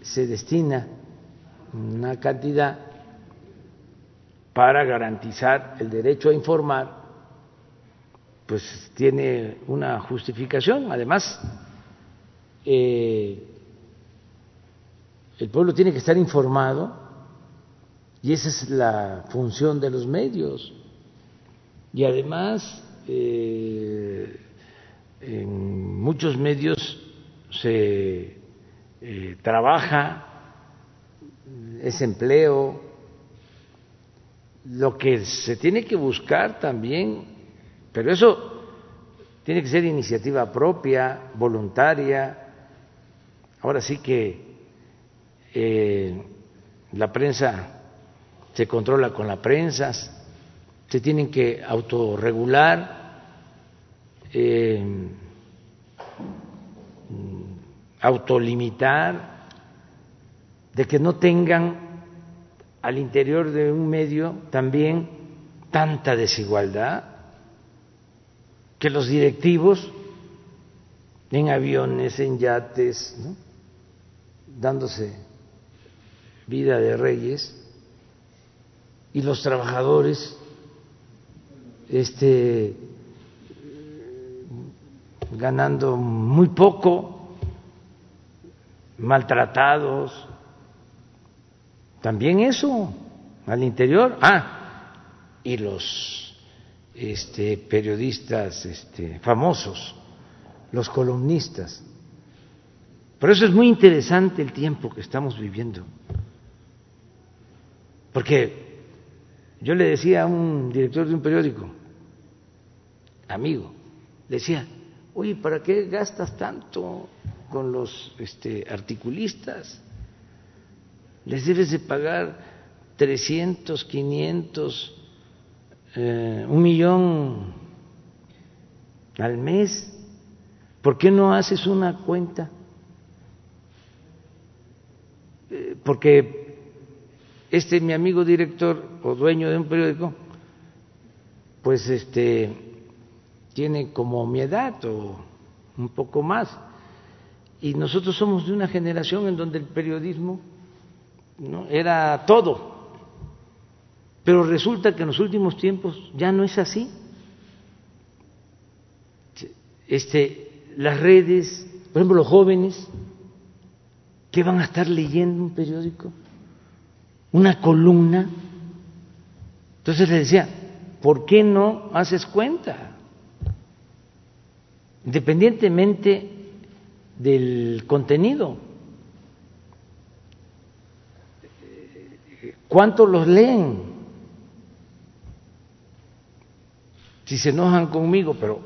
se destina una cantidad para garantizar el derecho a informar, pues tiene una justificación. Además, eh, el pueblo tiene que estar informado y esa es la función de los medios. Y además, eh, en muchos medios se eh, trabaja, es empleo, lo que se tiene que buscar también, pero eso tiene que ser iniciativa propia, voluntaria. Ahora sí que eh, la prensa se controla con la prensa, se tienen que autorregular, eh, autolimitar, de que no tengan al interior de un medio también tanta desigualdad que los directivos en aviones, en yates, dándose vida de reyes y los trabajadores este ganando muy poco, maltratados, también eso, al interior. Ah, y los este, periodistas este, famosos, los columnistas. Por eso es muy interesante el tiempo que estamos viviendo. Porque yo le decía a un director de un periódico, amigo, decía, oye, ¿para qué gastas tanto con los este, articulistas? Les debes de pagar 300, 500 eh, un millón al mes. ¿Por qué no haces una cuenta? Eh, porque este mi amigo director o dueño de un periódico, pues este tiene como mi edad o un poco más. Y nosotros somos de una generación en donde el periodismo ¿no? era todo. Pero resulta que en los últimos tiempos ya no es así. Este, las redes, por ejemplo, los jóvenes, ¿qué van a estar leyendo un periódico? Una columna. Entonces le decía, ¿por qué no haces cuenta? Independientemente del contenido. ¿Cuántos los leen? Si se enojan conmigo, pero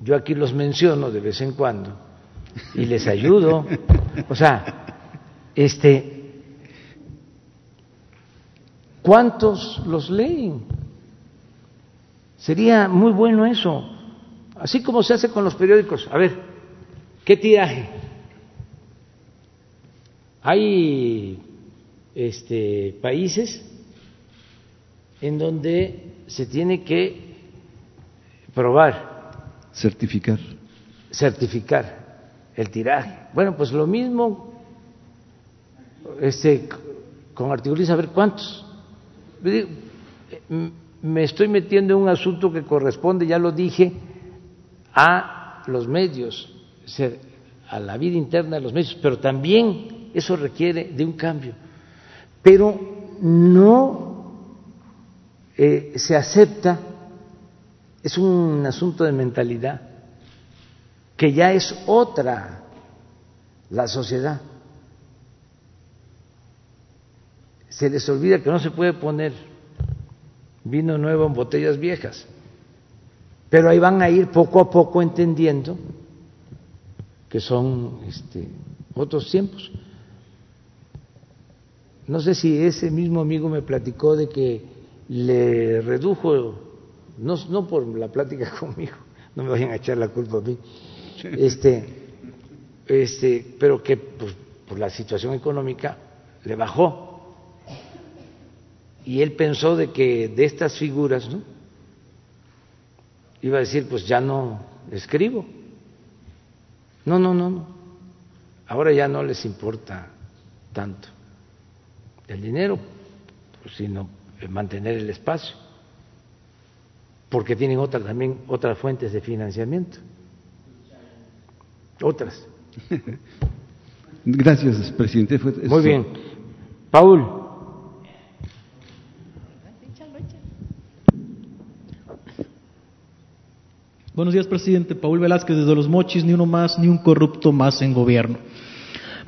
yo aquí los menciono de vez en cuando y les ayudo. <laughs> O sea, este, ¿cuántos los leen? Sería muy bueno eso. Así como se hace con los periódicos. A ver, ¿qué tiraje? Hay este, países en donde se tiene que probar. Certificar. Certificar el tiraje. Bueno, pues lo mismo este, con artículos, a ver cuántos. Me estoy metiendo en un asunto que corresponde, ya lo dije, a los medios, a la vida interna de los medios, pero también eso requiere de un cambio pero no eh, se acepta, es un asunto de mentalidad, que ya es otra la sociedad. Se les olvida que no se puede poner vino nuevo en botellas viejas, pero ahí van a ir poco a poco entendiendo que son este, otros tiempos. No sé si ese mismo amigo me platicó de que le redujo, no, no por la plática <laughs> conmigo, no me vayan a echar la culpa a mí, este, este, pero que pues, por la situación económica le bajó. Y él pensó de que de estas figuras, ¿no? Iba a decir, pues ya no escribo. No, no, no, no. Ahora ya no les importa tanto el dinero, pues, sino mantener el espacio, porque tienen otras también otras fuentes de financiamiento, otras. <laughs> Gracias, presidente. Muy bien, Paul. Buenos días, presidente. Paul Velázquez desde Los Mochis, ni uno más, ni un corrupto más en gobierno.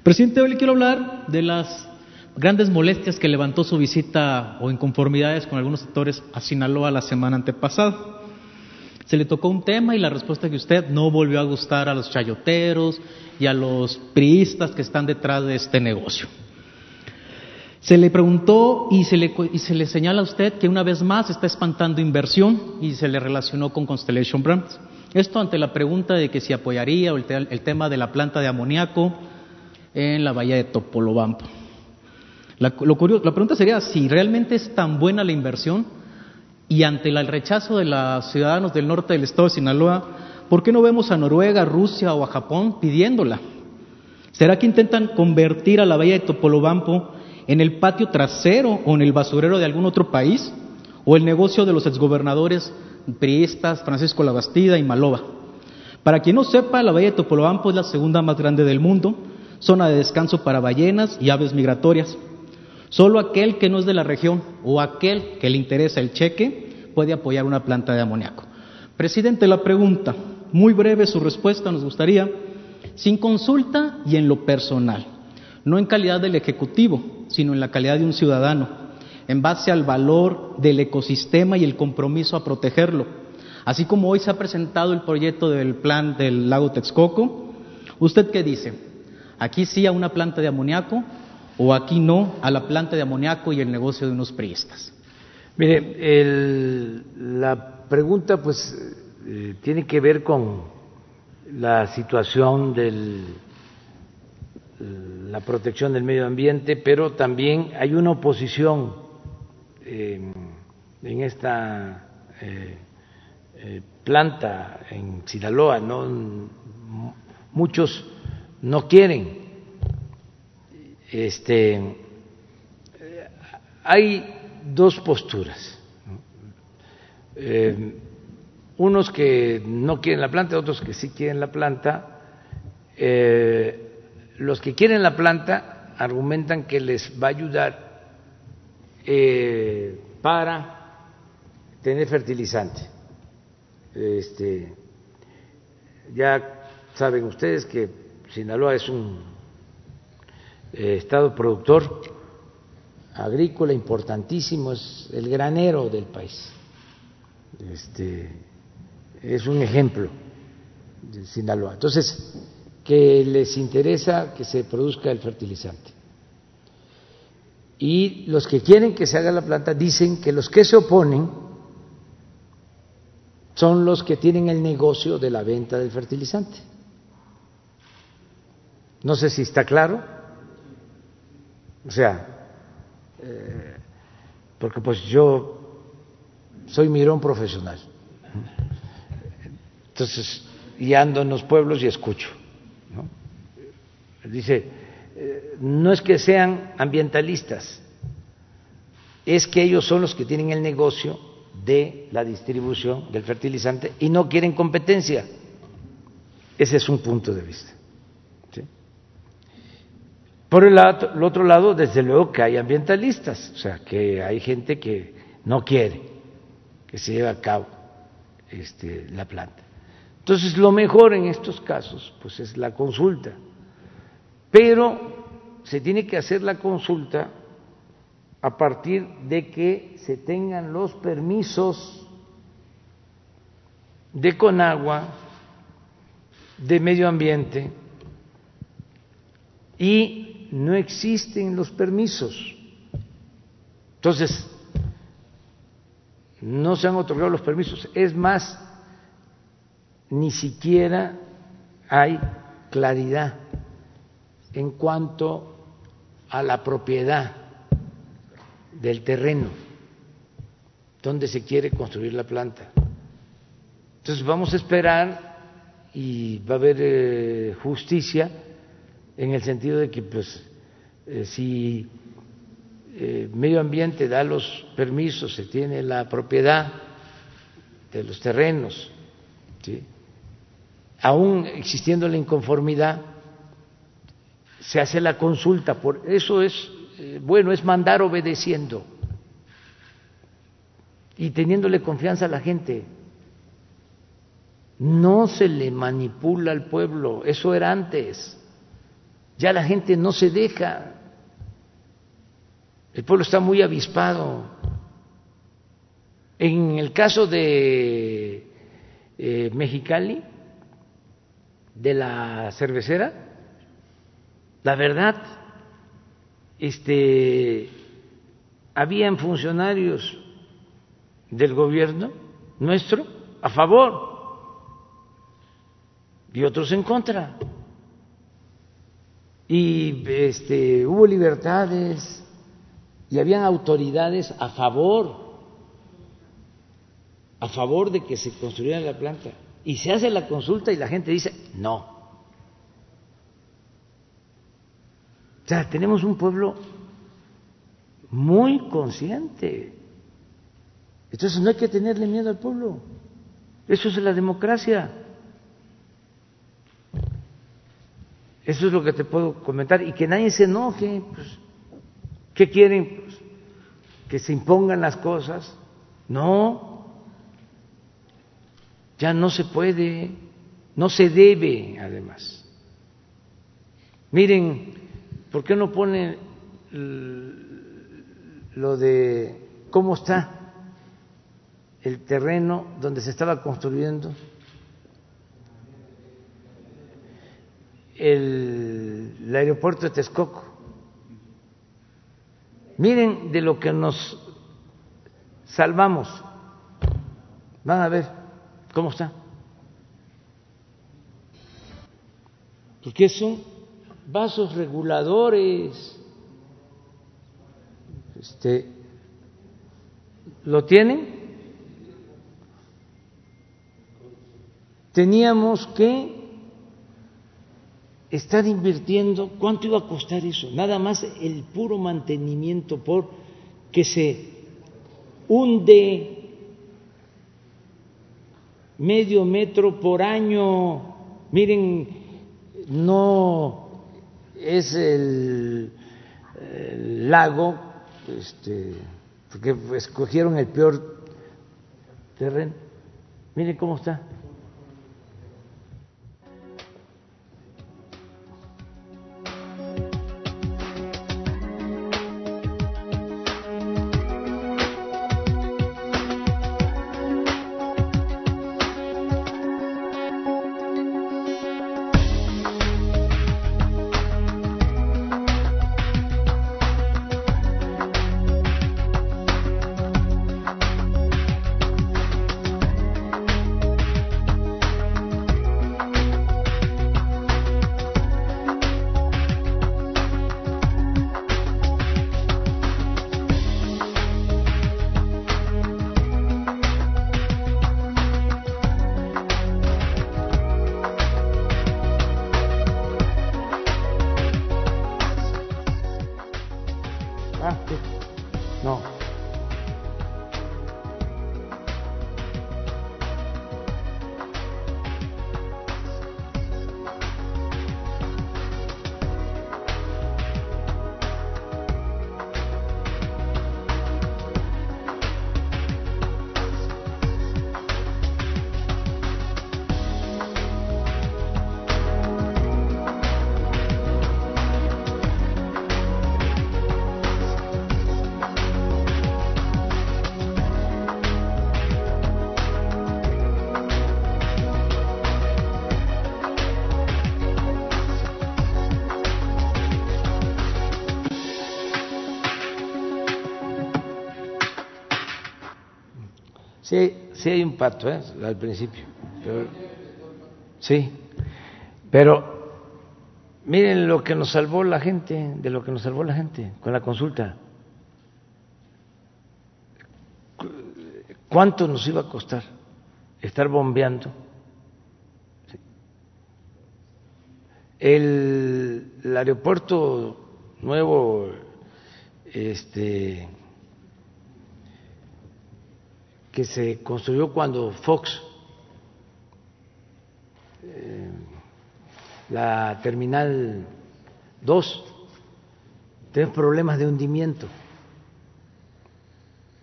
Presidente, hoy le quiero hablar de las grandes molestias que levantó su visita o inconformidades con algunos sectores a Sinaloa la semana antepasada. Se le tocó un tema y la respuesta que usted no volvió a gustar a los chayoteros y a los priistas que están detrás de este negocio. Se le preguntó y se le, y se le señala a usted que una vez más está espantando inversión y se le relacionó con Constellation Brands. Esto ante la pregunta de que si apoyaría el, el tema de la planta de amoníaco en la bahía de Topolobampo. La, la pregunta sería si realmente es tan buena la inversión y ante el rechazo de los ciudadanos del norte del estado de Sinaloa, ¿por qué no vemos a Noruega, Rusia o a Japón pidiéndola? ¿Será que intentan convertir a la bahía de Topolobampo en el patio trasero o en el basurero de algún otro país? ¿O el negocio de los exgobernadores priistas Francisco Labastida y Maloba? Para quien no sepa, la bahía de Topolobampo es la segunda más grande del mundo, zona de descanso para ballenas y aves migratorias. Solo aquel que no es de la región o aquel que le interesa el cheque puede apoyar una planta de amoníaco. Presidente, la pregunta, muy breve su respuesta, nos gustaría, sin consulta y en lo personal, no en calidad del Ejecutivo, sino en la calidad de un ciudadano, en base al valor del ecosistema y el compromiso a protegerlo. Así como hoy se ha presentado el proyecto del plan del lago Texcoco, ¿usted qué dice? ¿Aquí sí a una planta de amoníaco o aquí no a la planta de amoníaco y el negocio de unos priistas. Mire, la pregunta pues eh, tiene que ver con la situación de la protección del medio ambiente, pero también hay una oposición eh, en esta eh, planta en Sinaloa, ¿no? muchos no quieren. Este, hay dos posturas. Eh, unos que no quieren la planta, otros que sí quieren la planta. Eh, los que quieren la planta argumentan que les va a ayudar eh, para tener fertilizante. Este, ya saben ustedes que Sinaloa es un estado productor agrícola importantísimo, es el granero del país. Este, es un ejemplo de Sinaloa. Entonces, que les interesa que se produzca el fertilizante. Y los que quieren que se haga la planta dicen que los que se oponen son los que tienen el negocio de la venta del fertilizante. No sé si está claro. O sea, eh, porque pues yo soy mirón profesional. Entonces, y ando en los pueblos y escucho. Dice, eh, no es que sean ambientalistas, es que ellos son los que tienen el negocio de la distribución del fertilizante y no quieren competencia. Ese es un punto de vista. Por el, otro lado, desde luego que hay ambientalistas, o sea, que hay gente que no quiere que se lleve a cabo este, la planta. Entonces, lo mejor en estos casos, pues es la consulta. Pero se tiene que hacer la consulta a partir de que se tengan los permisos de Conagua, de medio ambiente y no existen los permisos. Entonces, no se han otorgado los permisos. Es más, ni siquiera hay claridad en cuanto a la propiedad del terreno donde se quiere construir la planta. Entonces vamos a esperar y va a haber eh, justicia en el sentido de que pues eh, si eh, medio ambiente da los permisos, se tiene la propiedad de los terrenos, aún existiendo la inconformidad, se hace la consulta, por eso es eh, bueno, es mandar obedeciendo y teniéndole confianza a la gente. No se le manipula al pueblo, eso era antes. Ya la gente no se deja. El pueblo está muy avispado. En el caso de eh, Mexicali, de la cervecera, la verdad, este, habían funcionarios del gobierno nuestro a favor y otros en contra y este, hubo libertades y habían autoridades a favor, a favor de que se construyera la planta. Y se hace la consulta y la gente dice no. O sea, tenemos un pueblo muy consciente. Entonces no hay que tenerle miedo al pueblo. Eso es la democracia. Eso es lo que te puedo comentar y que nadie se enoje. Pues, ¿Qué quieren? Pues, que se impongan las cosas. No, ya no se puede, no se debe, además. Miren, ¿por qué no ponen lo de cómo está el terreno donde se estaba construyendo? El, aeropuerto de Texcoco. Miren de lo que nos salvamos. Van a ver cómo está. Porque son vasos reguladores. Este, ¿Lo tienen? Teníamos que estar invirtiendo, ¿cuánto iba a costar eso? Nada más el puro mantenimiento por que se hunde medio metro por año. Miren, no es el, lago, este, porque escogieron el peor terreno. Miren cómo está. Sí, hay un pacto ¿eh? al principio. sí, pero miren lo que nos salvó la gente, de lo que nos salvó la gente con la consulta. ¿Cuánto nos iba a costar estar bombeando? El aeropuerto nuevo, este, que se construyó cuando Fox, eh, la terminal 2, tenemos problemas de hundimiento.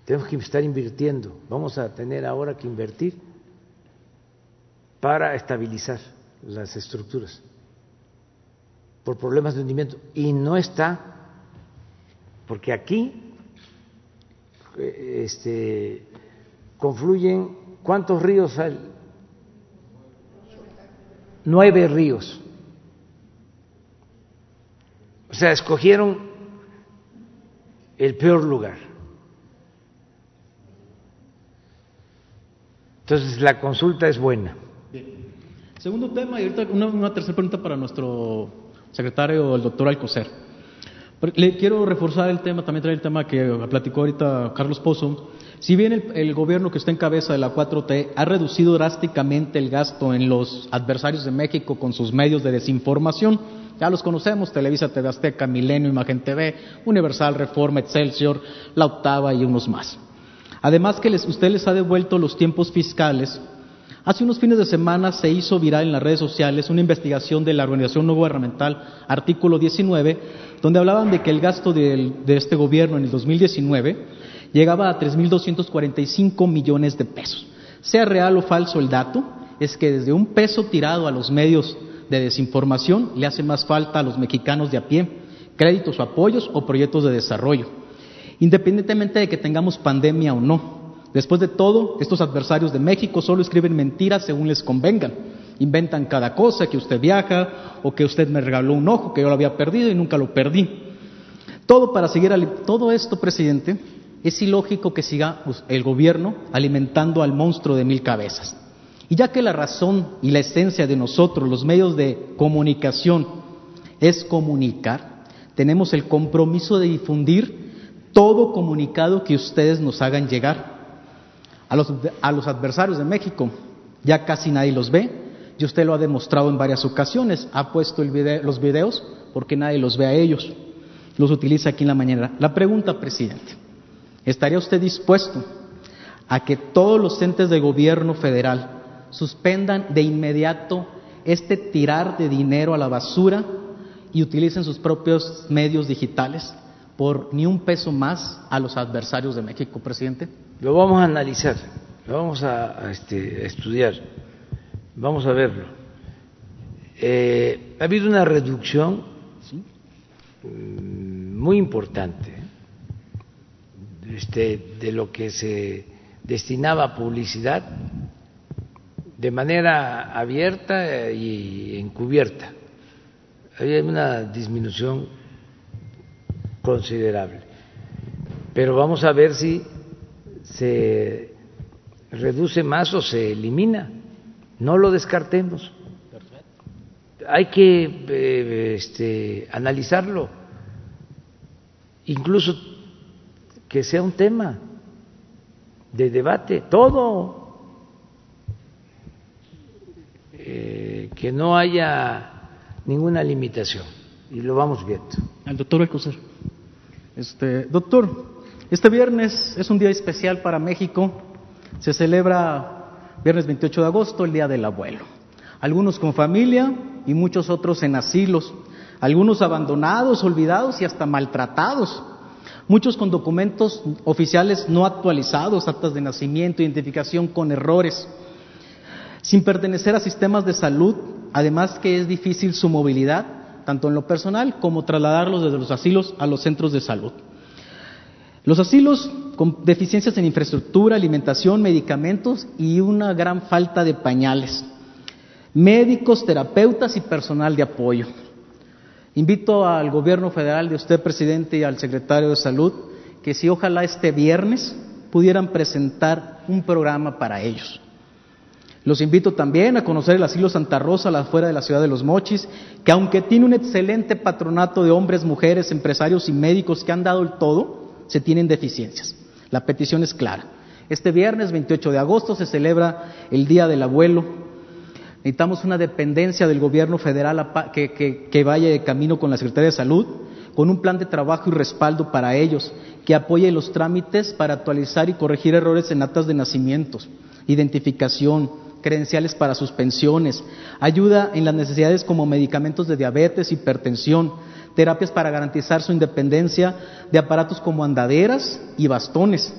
Tenemos que estar invirtiendo. Vamos a tener ahora que invertir para estabilizar las estructuras por problemas de hundimiento. Y no está, porque aquí eh, este, confluyen, ¿cuántos ríos hay? Nueve ríos. O sea, escogieron el peor lugar. Entonces, la consulta es buena. Segundo tema, y ahorita una, una tercera pregunta para nuestro secretario, el doctor Alcocer. Le quiero reforzar el tema, también traer el tema que platicó ahorita Carlos Pozo, si bien el, gobierno que está en cabeza de la 4T ha reducido drásticamente el gasto en los adversarios de México con sus medios de desinformación, ya los conocemos, Televisa, TV Azteca, Milenio, Imagen TV, Universal, Reforma, Excelsior, La Octava y unos más. Además que usted les ha devuelto los tiempos fiscales. Hace unos fines de semana se hizo viral en las redes sociales una investigación de la organización no gubernamental Artículo 19, donde hablaban de que el gasto de este gobierno en el 2019 llegaba a 3.245 millones de pesos. Sea real o falso el dato, es que desde un peso tirado a los medios de desinformación le hace más falta a los mexicanos de a pie créditos o apoyos o proyectos de desarrollo, independientemente de que tengamos pandemia o no. Después de todo, estos adversarios de México solo escriben mentiras según les convengan. Inventan cada cosa, que usted viaja o que usted me regaló un ojo que yo lo había perdido y nunca lo perdí. Todo para seguir todo esto, presidente, es ilógico que siga pues, el gobierno alimentando al monstruo de mil cabezas. Y ya que la razón y la esencia de nosotros, los medios de comunicación, es comunicar, tenemos el compromiso de difundir todo comunicado que ustedes nos hagan llegar. A los, a los adversarios de México ya casi nadie los ve, y usted lo ha demostrado en varias ocasiones, ha puesto los videos porque nadie los ve a ellos, los utiliza aquí en la mañana. La pregunta, presidente, ¿estaría usted dispuesto a que todos los entes de gobierno federal suspendan de inmediato este tirar de dinero a la basura y utilicen sus propios medios digitales por ni un peso más a los adversarios de México, presidente? Lo vamos a analizar, lo vamos a, este, estudiar, vamos a verlo. Eh, ha habido una reducción mm, muy importante este, de lo que se destinaba a publicidad de manera abierta y encubierta. Hay una disminución considerable. Pero vamos a ver si se reduce más o se elimina. No lo descartemos. Hay que eh, este, analizarlo, incluso que sea un tema de debate, todo Eh, que no haya ninguna limitación y lo vamos viendo. Al doctor Alcocer. Este, doctor, este viernes es un día especial para México. Se celebra viernes 28 de agosto, el Día del Abuelo. Algunos con familia y muchos otros en asilos. Algunos abandonados, olvidados y hasta maltratados. Muchos con documentos oficiales no actualizados, actas de nacimiento, identificación con errores sin pertenecer a sistemas de salud, además que es difícil su movilidad, tanto en lo personal como trasladarlos desde los asilos a los centros de salud. Los asilos con deficiencias en infraestructura, alimentación, medicamentos y una gran falta de pañales, médicos, terapeutas y personal de apoyo. Invito al gobierno federal de usted, presidente, y al secretario de salud, que si ojalá este viernes pudieran presentar un programa para ellos. Los invito también a conocer el asilo Santa Rosa, la afuera de la ciudad de Los Mochis, que aunque tiene un excelente patronato de hombres, mujeres, empresarios y médicos que han dado el todo, se tienen deficiencias. La petición es clara. Este viernes 28 de agosto se celebra el Día del Abuelo. Necesitamos una dependencia del gobierno federal que, vaya de camino con la Secretaría de Salud, con un plan de trabajo y respaldo para ellos, que apoye los trámites para actualizar y corregir errores en actas de nacimientos, identificación, credenciales para suspensiones, ayuda en las necesidades como medicamentos de diabetes, hipertensión, terapias para garantizar su independencia de aparatos como andaderas y bastones,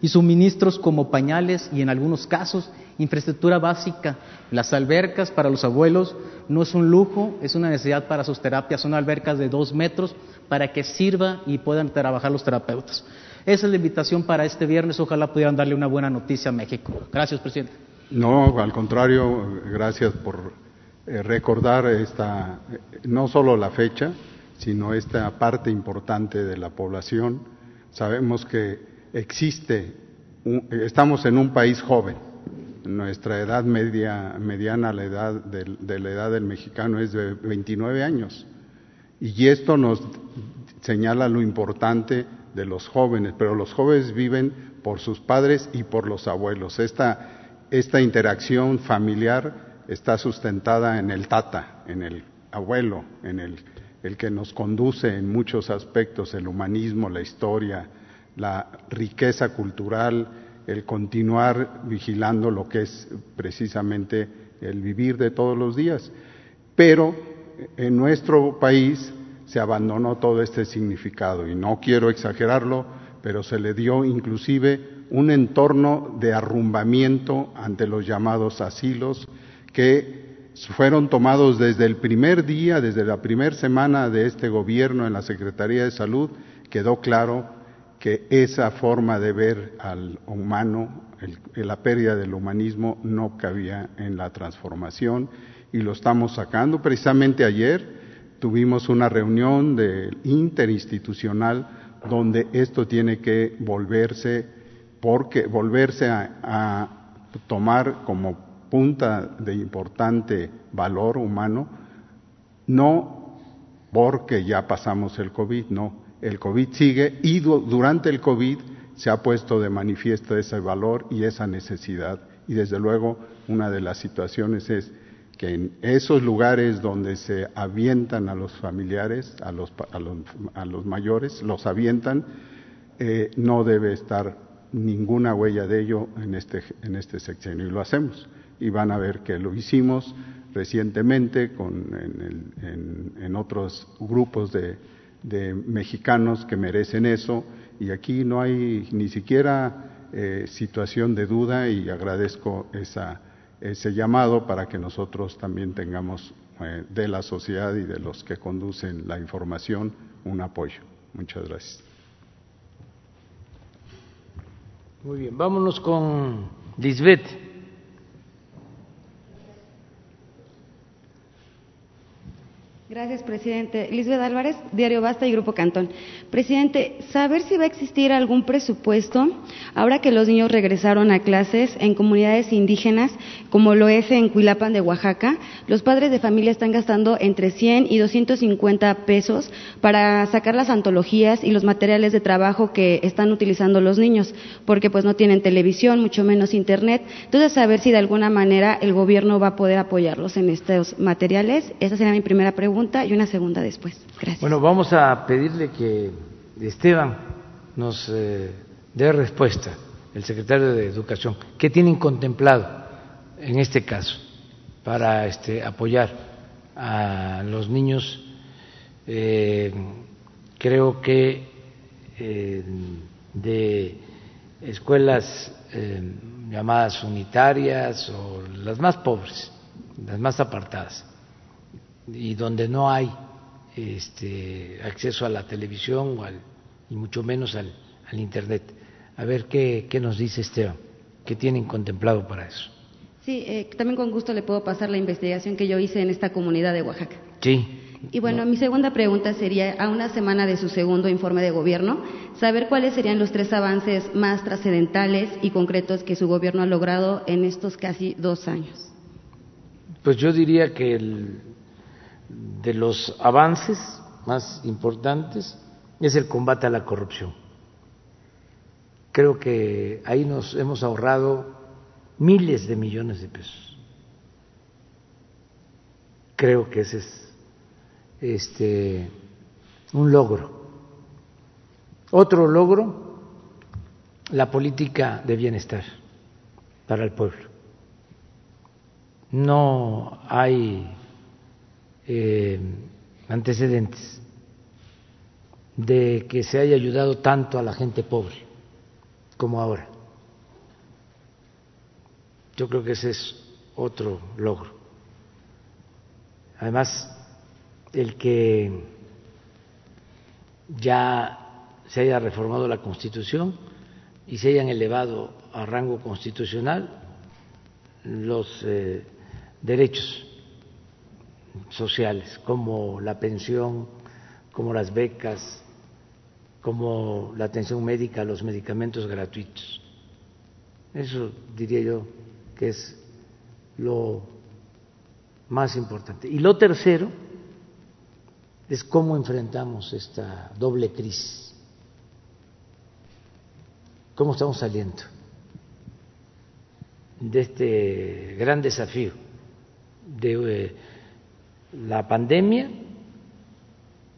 y suministros como pañales y en algunos casos infraestructura básica. Las albercas para los abuelos no es un lujo, es una necesidad para sus terapias, son albercas de dos metros para que sirva y puedan trabajar los terapeutas. Esa es la invitación para este viernes, ojalá pudieran darle una buena noticia a México. Gracias, presidente. No, al contrario, gracias por eh, recordar esta, no solo la fecha, sino esta parte importante de la población. Sabemos que existe, estamos en un país joven. Nuestra edad media, mediana, la edad de, de la edad del mexicano es de 29 años. Y esto nos señala lo importante de los jóvenes, pero los jóvenes viven por sus padres y por los abuelos. Esta esta interacción familiar está sustentada en el tata, en el abuelo, en el, el que nos conduce en muchos aspectos, el humanismo, la historia, la riqueza cultural, el continuar vigilando lo que es precisamente el vivir de todos los días. Pero en nuestro país se abandonó todo este significado y no quiero exagerarlo, pero se le dio inclusive un entorno de arrumbamiento ante los llamados asilos que fueron tomados desde el primer día, desde la primera semana de este gobierno en la Secretaría de Salud, quedó claro que esa forma de ver al humano, la pérdida del humanismo, no cabía en la transformación y lo estamos sacando. Precisamente ayer tuvimos una reunión interinstitucional donde esto tiene que volverse, porque volverse a, tomar como punta de importante valor humano, no porque ya pasamos el COVID, no, el COVID sigue y durante el COVID se ha puesto de manifiesto ese valor y esa necesidad. Y desde luego una de las situaciones es que en esos lugares donde se avientan a los familiares, a los, a los, mayores, los avientan, eh, no debe estar ninguna huella de ello en este, en este sexenio. Y lo hacemos. Y van a ver que lo hicimos recientemente con, en, en, otros grupos de, de, mexicanos que merecen eso. Y aquí no hay ni siquiera eh, situación de duda y agradezco esa ese llamado para que nosotros también tengamos eh, de la sociedad y de los que conducen la información un apoyo. Muchas gracias. Muy bien, vámonos con Lisbeth. Gracias, presidente. Lisbeth Álvarez, Diario Basta y Grupo Cantón. Presidente, saber si va a existir algún presupuesto ahora que los niños regresaron a clases en comunidades indígenas, como lo es en Cuilapan de Oaxaca. Los padres de familia están gastando entre 100 y 250 pesos para sacar las antologías y los materiales de trabajo que están utilizando los niños, porque pues no tienen televisión, mucho menos internet. Entonces, saber si de alguna manera el gobierno va a poder apoyarlos en estos materiales. Esa sería mi primera pregunta y una segunda después. Gracias. Bueno, vamos a pedirle que Esteban nos eh, dé respuesta, el secretario de Educación. ¿Qué tienen contemplado en este caso para este, apoyar a los niños? Eh, creo que eh, de escuelas llamadas unitarias o las más pobres, las más apartadas y donde no hay este, acceso a la televisión o al, y mucho menos al, al Internet. A ver qué, qué, nos dice Esteban, qué tienen contemplado para eso. Sí, eh, también con gusto le puedo pasar la investigación que yo hice en esta comunidad de Oaxaca. Sí. Y bueno, mi segunda pregunta sería, a una semana de su segundo informe de gobierno, saber cuáles serían los tres avances más trascendentales y concretos que su gobierno ha logrado en estos casi dos años. Pues yo diría que el de los avances más importantes es el combate a la corrupción. Creo que ahí nos hemos ahorrado miles de millones de pesos. Creo que ese es este un logro. Otro logro, la política de bienestar para el pueblo. No hay eh, antecedentes de que se haya ayudado tanto a la gente pobre como ahora. Yo creo que ese es otro logro. Además, el que ya se haya reformado la Constitución y se hayan elevado a rango constitucional los eh, derechos sociales, como la pensión, como las becas, como la atención médica, los medicamentos gratuitos. Eso diría yo que es lo más importante. Y lo tercero es cómo enfrentamos esta doble crisis, cómo estamos saliendo de este gran desafío de eh, la pandemia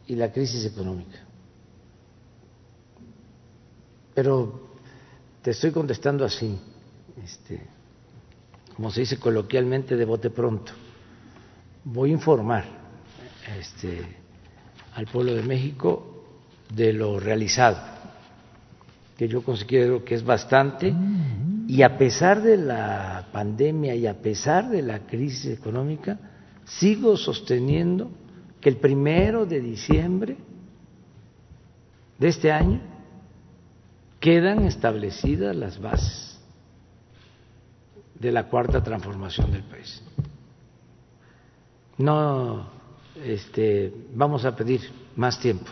y la crisis económica. Pero te estoy contestando así, este, como se dice coloquialmente, de bote pronto. Voy a informar este, al pueblo de México de lo realizado, que yo considero que es bastante, y a pesar de la pandemia y a pesar de la crisis económica, sigo sosteniendo que el primero de diciembre de este año quedan establecidas las bases de la cuarta transformación del país. No este, vamos a pedir más tiempo.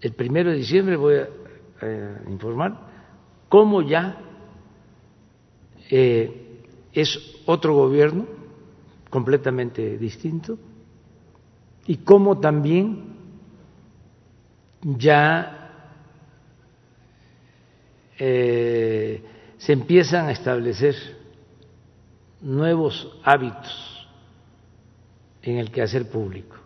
el primero de diciembre voy a informar cómo ya eh, es otro gobierno completamente distinto y cómo también ya eh, se empiezan a establecer nuevos hábitos en el quehacer público.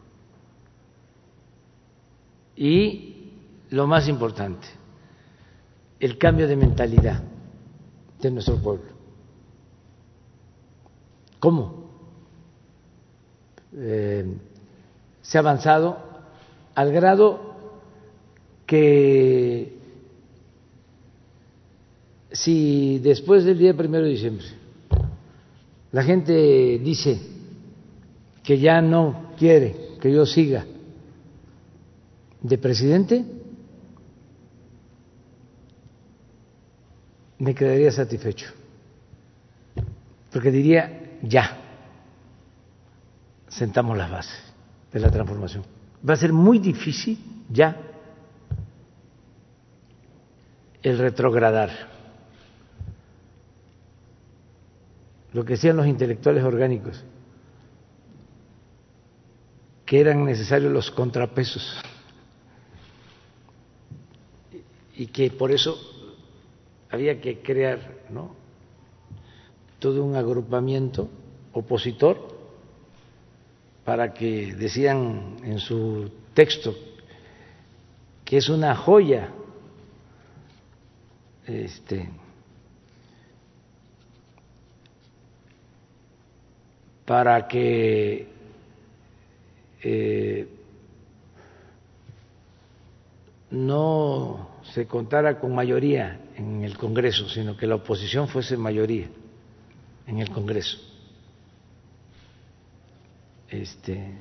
Y lo más importante, el cambio de mentalidad de nuestro pueblo. ¿Cómo? Eh, se ha avanzado al grado que si después del día primero de diciembre la gente dice que ya no quiere que yo siga de presidente, me quedaría satisfecho, porque diría, ya, sentamos las bases de la transformación. Va a ser muy difícil ya el retrogradar. Lo que decían los intelectuales orgánicos, que eran necesarios los contrapesos y que por eso había que crear todo un agrupamiento opositor para que decían en su texto que es una joya este para que eh, no se contara con mayoría en el Congreso, sino que la oposición fuese mayoría en el Congreso. Este,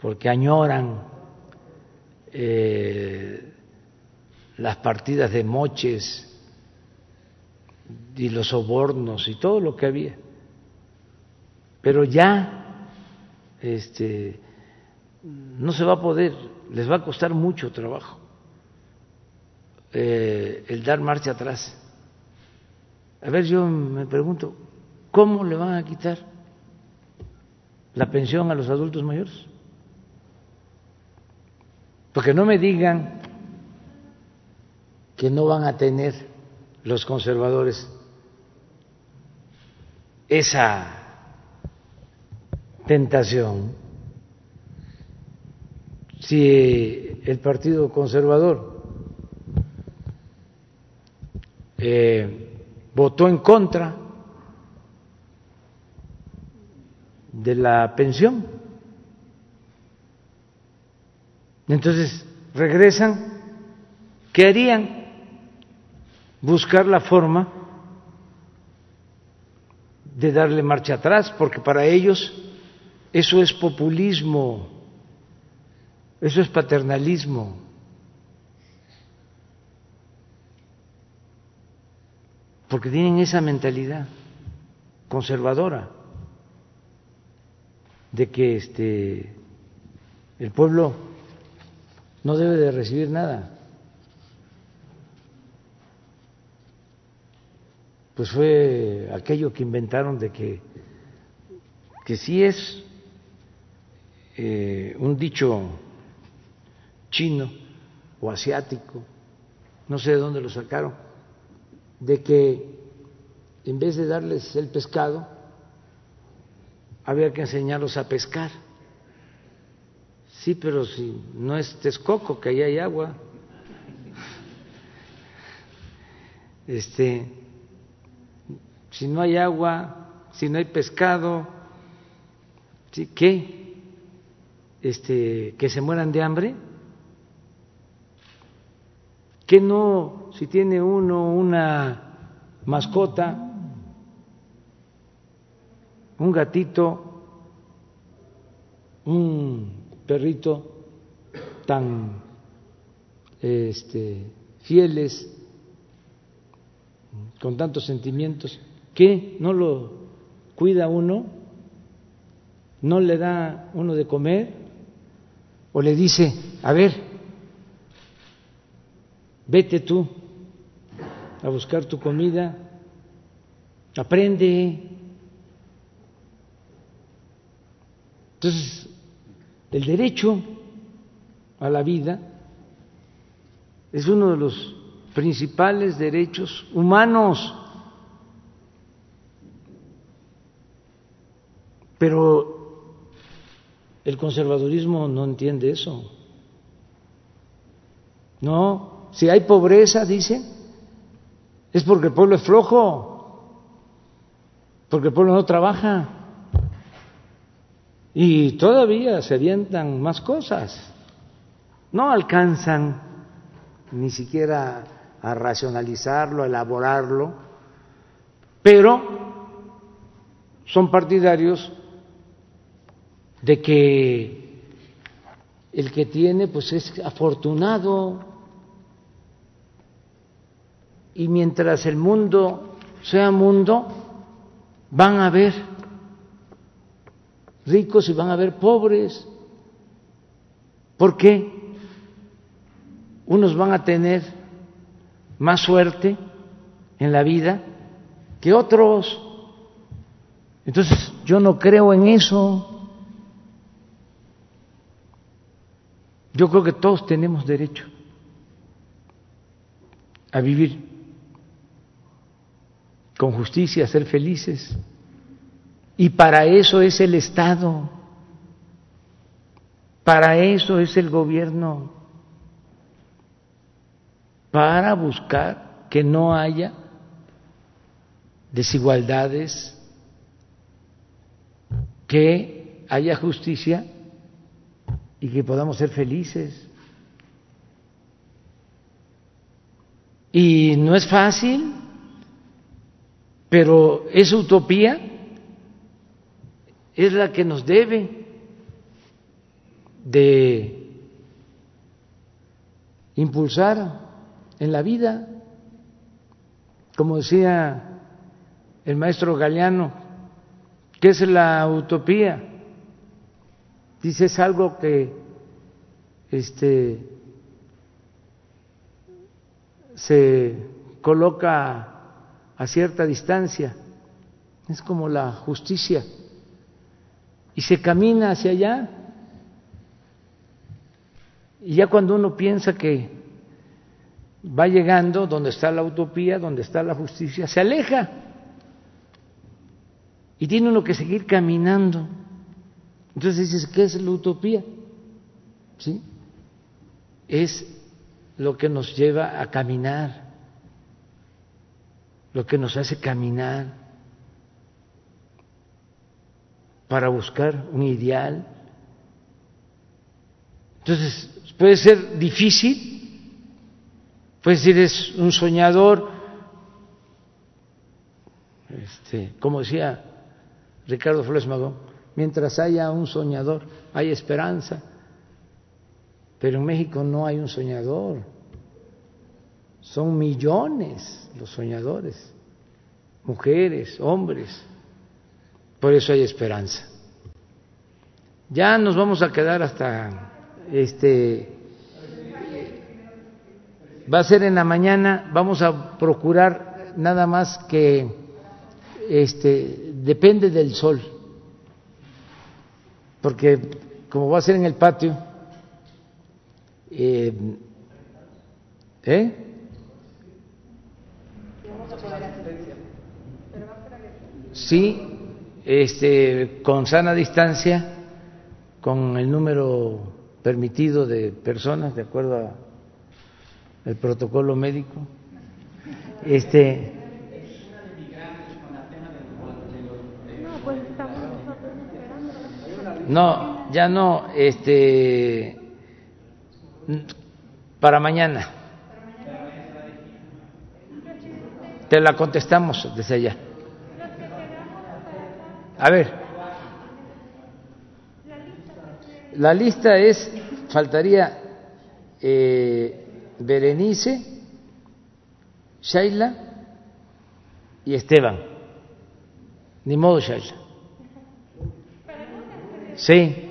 porque añoran eh, las partidas de moches y los sobornos y todo lo que había. Pero ya este, no se va a poder, les va a costar mucho trabajo eh, el dar marcha atrás. A ver, yo me pregunto, ¿cómo le van a quitar la pensión a los adultos mayores? Porque no me digan que no van a tener los conservadores esa tentación si el Partido Conservador eh, votó en contra de la pensión. Entonces regresan, ¿qué harían? buscar la forma de darle marcha atrás, porque para ellos eso es populismo, eso es paternalismo. Porque tienen esa mentalidad conservadora de que este el pueblo no debe de recibir nada. pues fue aquello que inventaron de que, que sí es eh, un dicho chino o asiático, no sé de dónde lo sacaron, de que en vez de darles el pescado, había que enseñarlos a pescar. Sí, pero si no es Texcoco, que ahí hay agua. Este, si no hay agua, si no hay pescado, ¿qué? Este, que se mueran de hambre. ¿Qué no, si tiene uno una mascota, un gatito, un perrito tan este, fieles, con tantos sentimientos, ¿Qué? ¿No lo cuida uno? ¿No le da uno de comer? ¿O le dice, a ver, vete tú a buscar tu comida, aprende. Entonces, el derecho a la vida es uno de los principales derechos humanos. Pero el conservadurismo no entiende eso. No, si hay pobreza, dicen, es porque el pueblo es flojo, porque el pueblo no trabaja. Y todavía se avientan más cosas. No alcanzan ni siquiera a racionalizarlo, a elaborarlo, pero son partidarios de que el que tiene pues es afortunado y mientras el mundo sea mundo van a haber ricos y van a haber pobres. ¿Por qué? Unos van a tener más suerte en la vida que otros. Entonces, yo no creo en eso. Yo creo que todos tenemos derecho a vivir con justicia, a ser felices. Y para eso es el Estado, para eso es el gobierno. Para buscar que no haya desigualdades, que haya justicia y que podamos ser felices. Y no es fácil, pero esa utopía es la que nos debe de impulsar en la vida. Como decía el maestro Galeano, ¿qué es la utopía? Dice, es algo que este, se coloca a cierta distancia, es como la justicia, y se camina hacia allá. Y ya cuando uno piensa que va llegando donde está la utopía, donde está la justicia, se aleja. Y tiene uno que seguir caminando. Entonces dices, ¿qué es la utopía? ¿Sí? Es lo que nos lleva a caminar, lo que nos hace caminar para buscar un ideal. Entonces, puede ser difícil, Puedes decir, es un soñador, este, como decía Ricardo Flores Magón, mientras haya un soñador, hay esperanza. Pero en México no hay un soñador, son millones los soñadores, mujeres, hombres, por eso hay esperanza. Ya nos vamos a quedar hasta este va a ser en la mañana, vamos a procurar nada más que este depende del sol, porque como va a ser en el patio, eh, ¿eh? Sí, este, con sana distancia, con el número permitido de personas, de acuerdo a el protocolo médico. Este. No, ya no, este. Para mañana. Te la contestamos desde allá. A ver. La lista es, faltaría eh, Berenice, Shaila y Esteban. Ni modo, Shaila. Sí.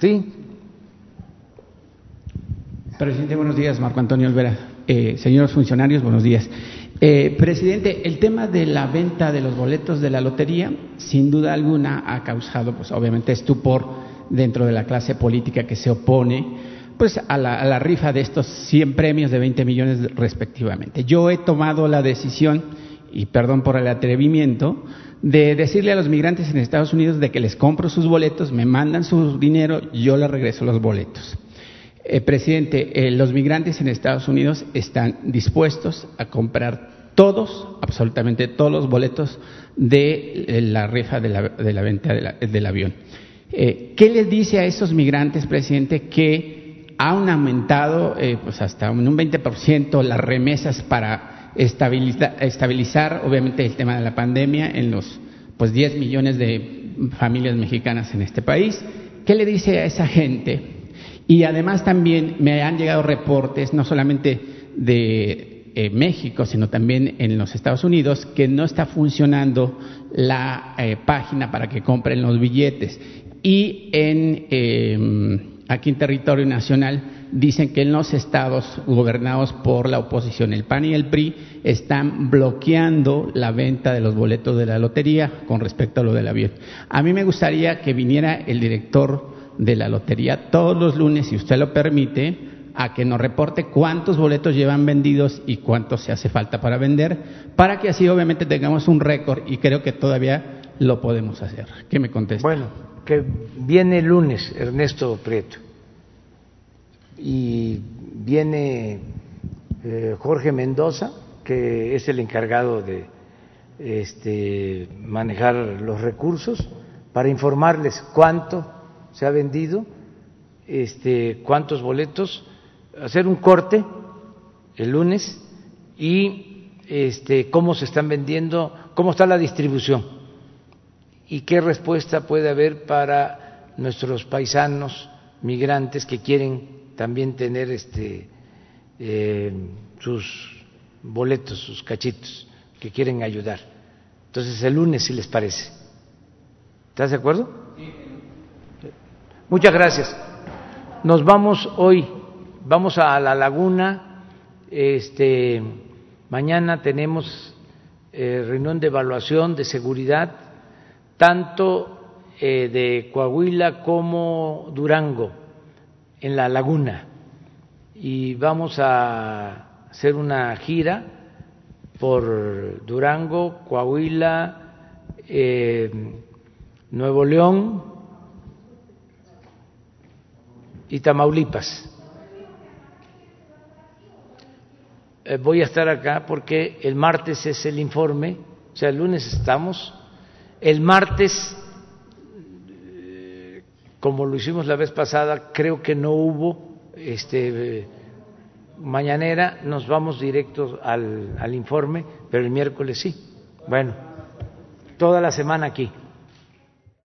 Sí. Presidente, buenos días. Marco Antonio Olvera. Eh, señores funcionarios, buenos días. Eh, presidente, el tema de la venta de los boletos de la lotería, sin duda alguna, ha causado, pues obviamente, estupor dentro de la clase política que se opone pues a la, a la, rifa de estos 100 premios de 20 millones respectivamente. Yo he tomado la decisión, y perdón por el atrevimiento, de decirle a los migrantes en Estados Unidos de que les compro sus boletos, me mandan su dinero, yo les regreso los boletos. Eh, presidente, eh, los migrantes en Estados Unidos están dispuestos a comprar todos, absolutamente todos los boletos de eh, la rifa de la, de la venta del avión. ¿Qué les dice a esos migrantes, presidente, que han aumentado pues hasta un 20% las remesas para estabilizar, estabilizar, obviamente, el tema de la pandemia en los pues 10 millones de familias mexicanas en este país? ¿Qué le dice a esa gente? Y además también me han llegado reportes, no solamente de eh, México, sino también en los Estados Unidos, que no está funcionando la eh, página para que compren los billetes. Y en, eh, aquí en territorio nacional dicen que en los estados gobernados por la oposición, el PAN y el PRI, están bloqueando la venta de los boletos de la lotería con respecto a lo del avión. A mí me gustaría que viniera el director de la lotería todos los lunes, si usted lo permite, a que nos reporte cuántos boletos llevan vendidos y cuántos se hace falta para vender, para que así obviamente tengamos un récord y creo que todavía lo podemos hacer. ¿Qué me contesta? Bueno, que viene el lunes Ernesto Prieto y viene eh, Jorge Mendoza, que es el encargado de este, manejar los recursos, para informarles cuánto se ha vendido, este, cuántos boletos, hacer un corte el lunes y este, cómo se están vendiendo, cómo está la distribución y qué respuesta puede haber para nuestros paisanos migrantes que quieren también tener este, eh, sus boletos, sus cachitos, que quieren ayudar. Entonces el lunes, si les parece. ¿Estás de acuerdo? Muchas gracias. Nos vamos hoy, vamos a la laguna. Este, mañana tenemos eh, reunión de evaluación de seguridad, tanto eh, de Coahuila como Durango, en la laguna. Y vamos a hacer una gira por Durango, Coahuila, eh, Nuevo León, y Tamaulipas. Eh, voy a estar acá porque el martes es el informe, o sea, el lunes estamos. El martes, eh, como lo hicimos la vez pasada, creo que no hubo este mañanera, nos vamos directos al, al informe, pero el miércoles sí. Bueno, toda la semana aquí.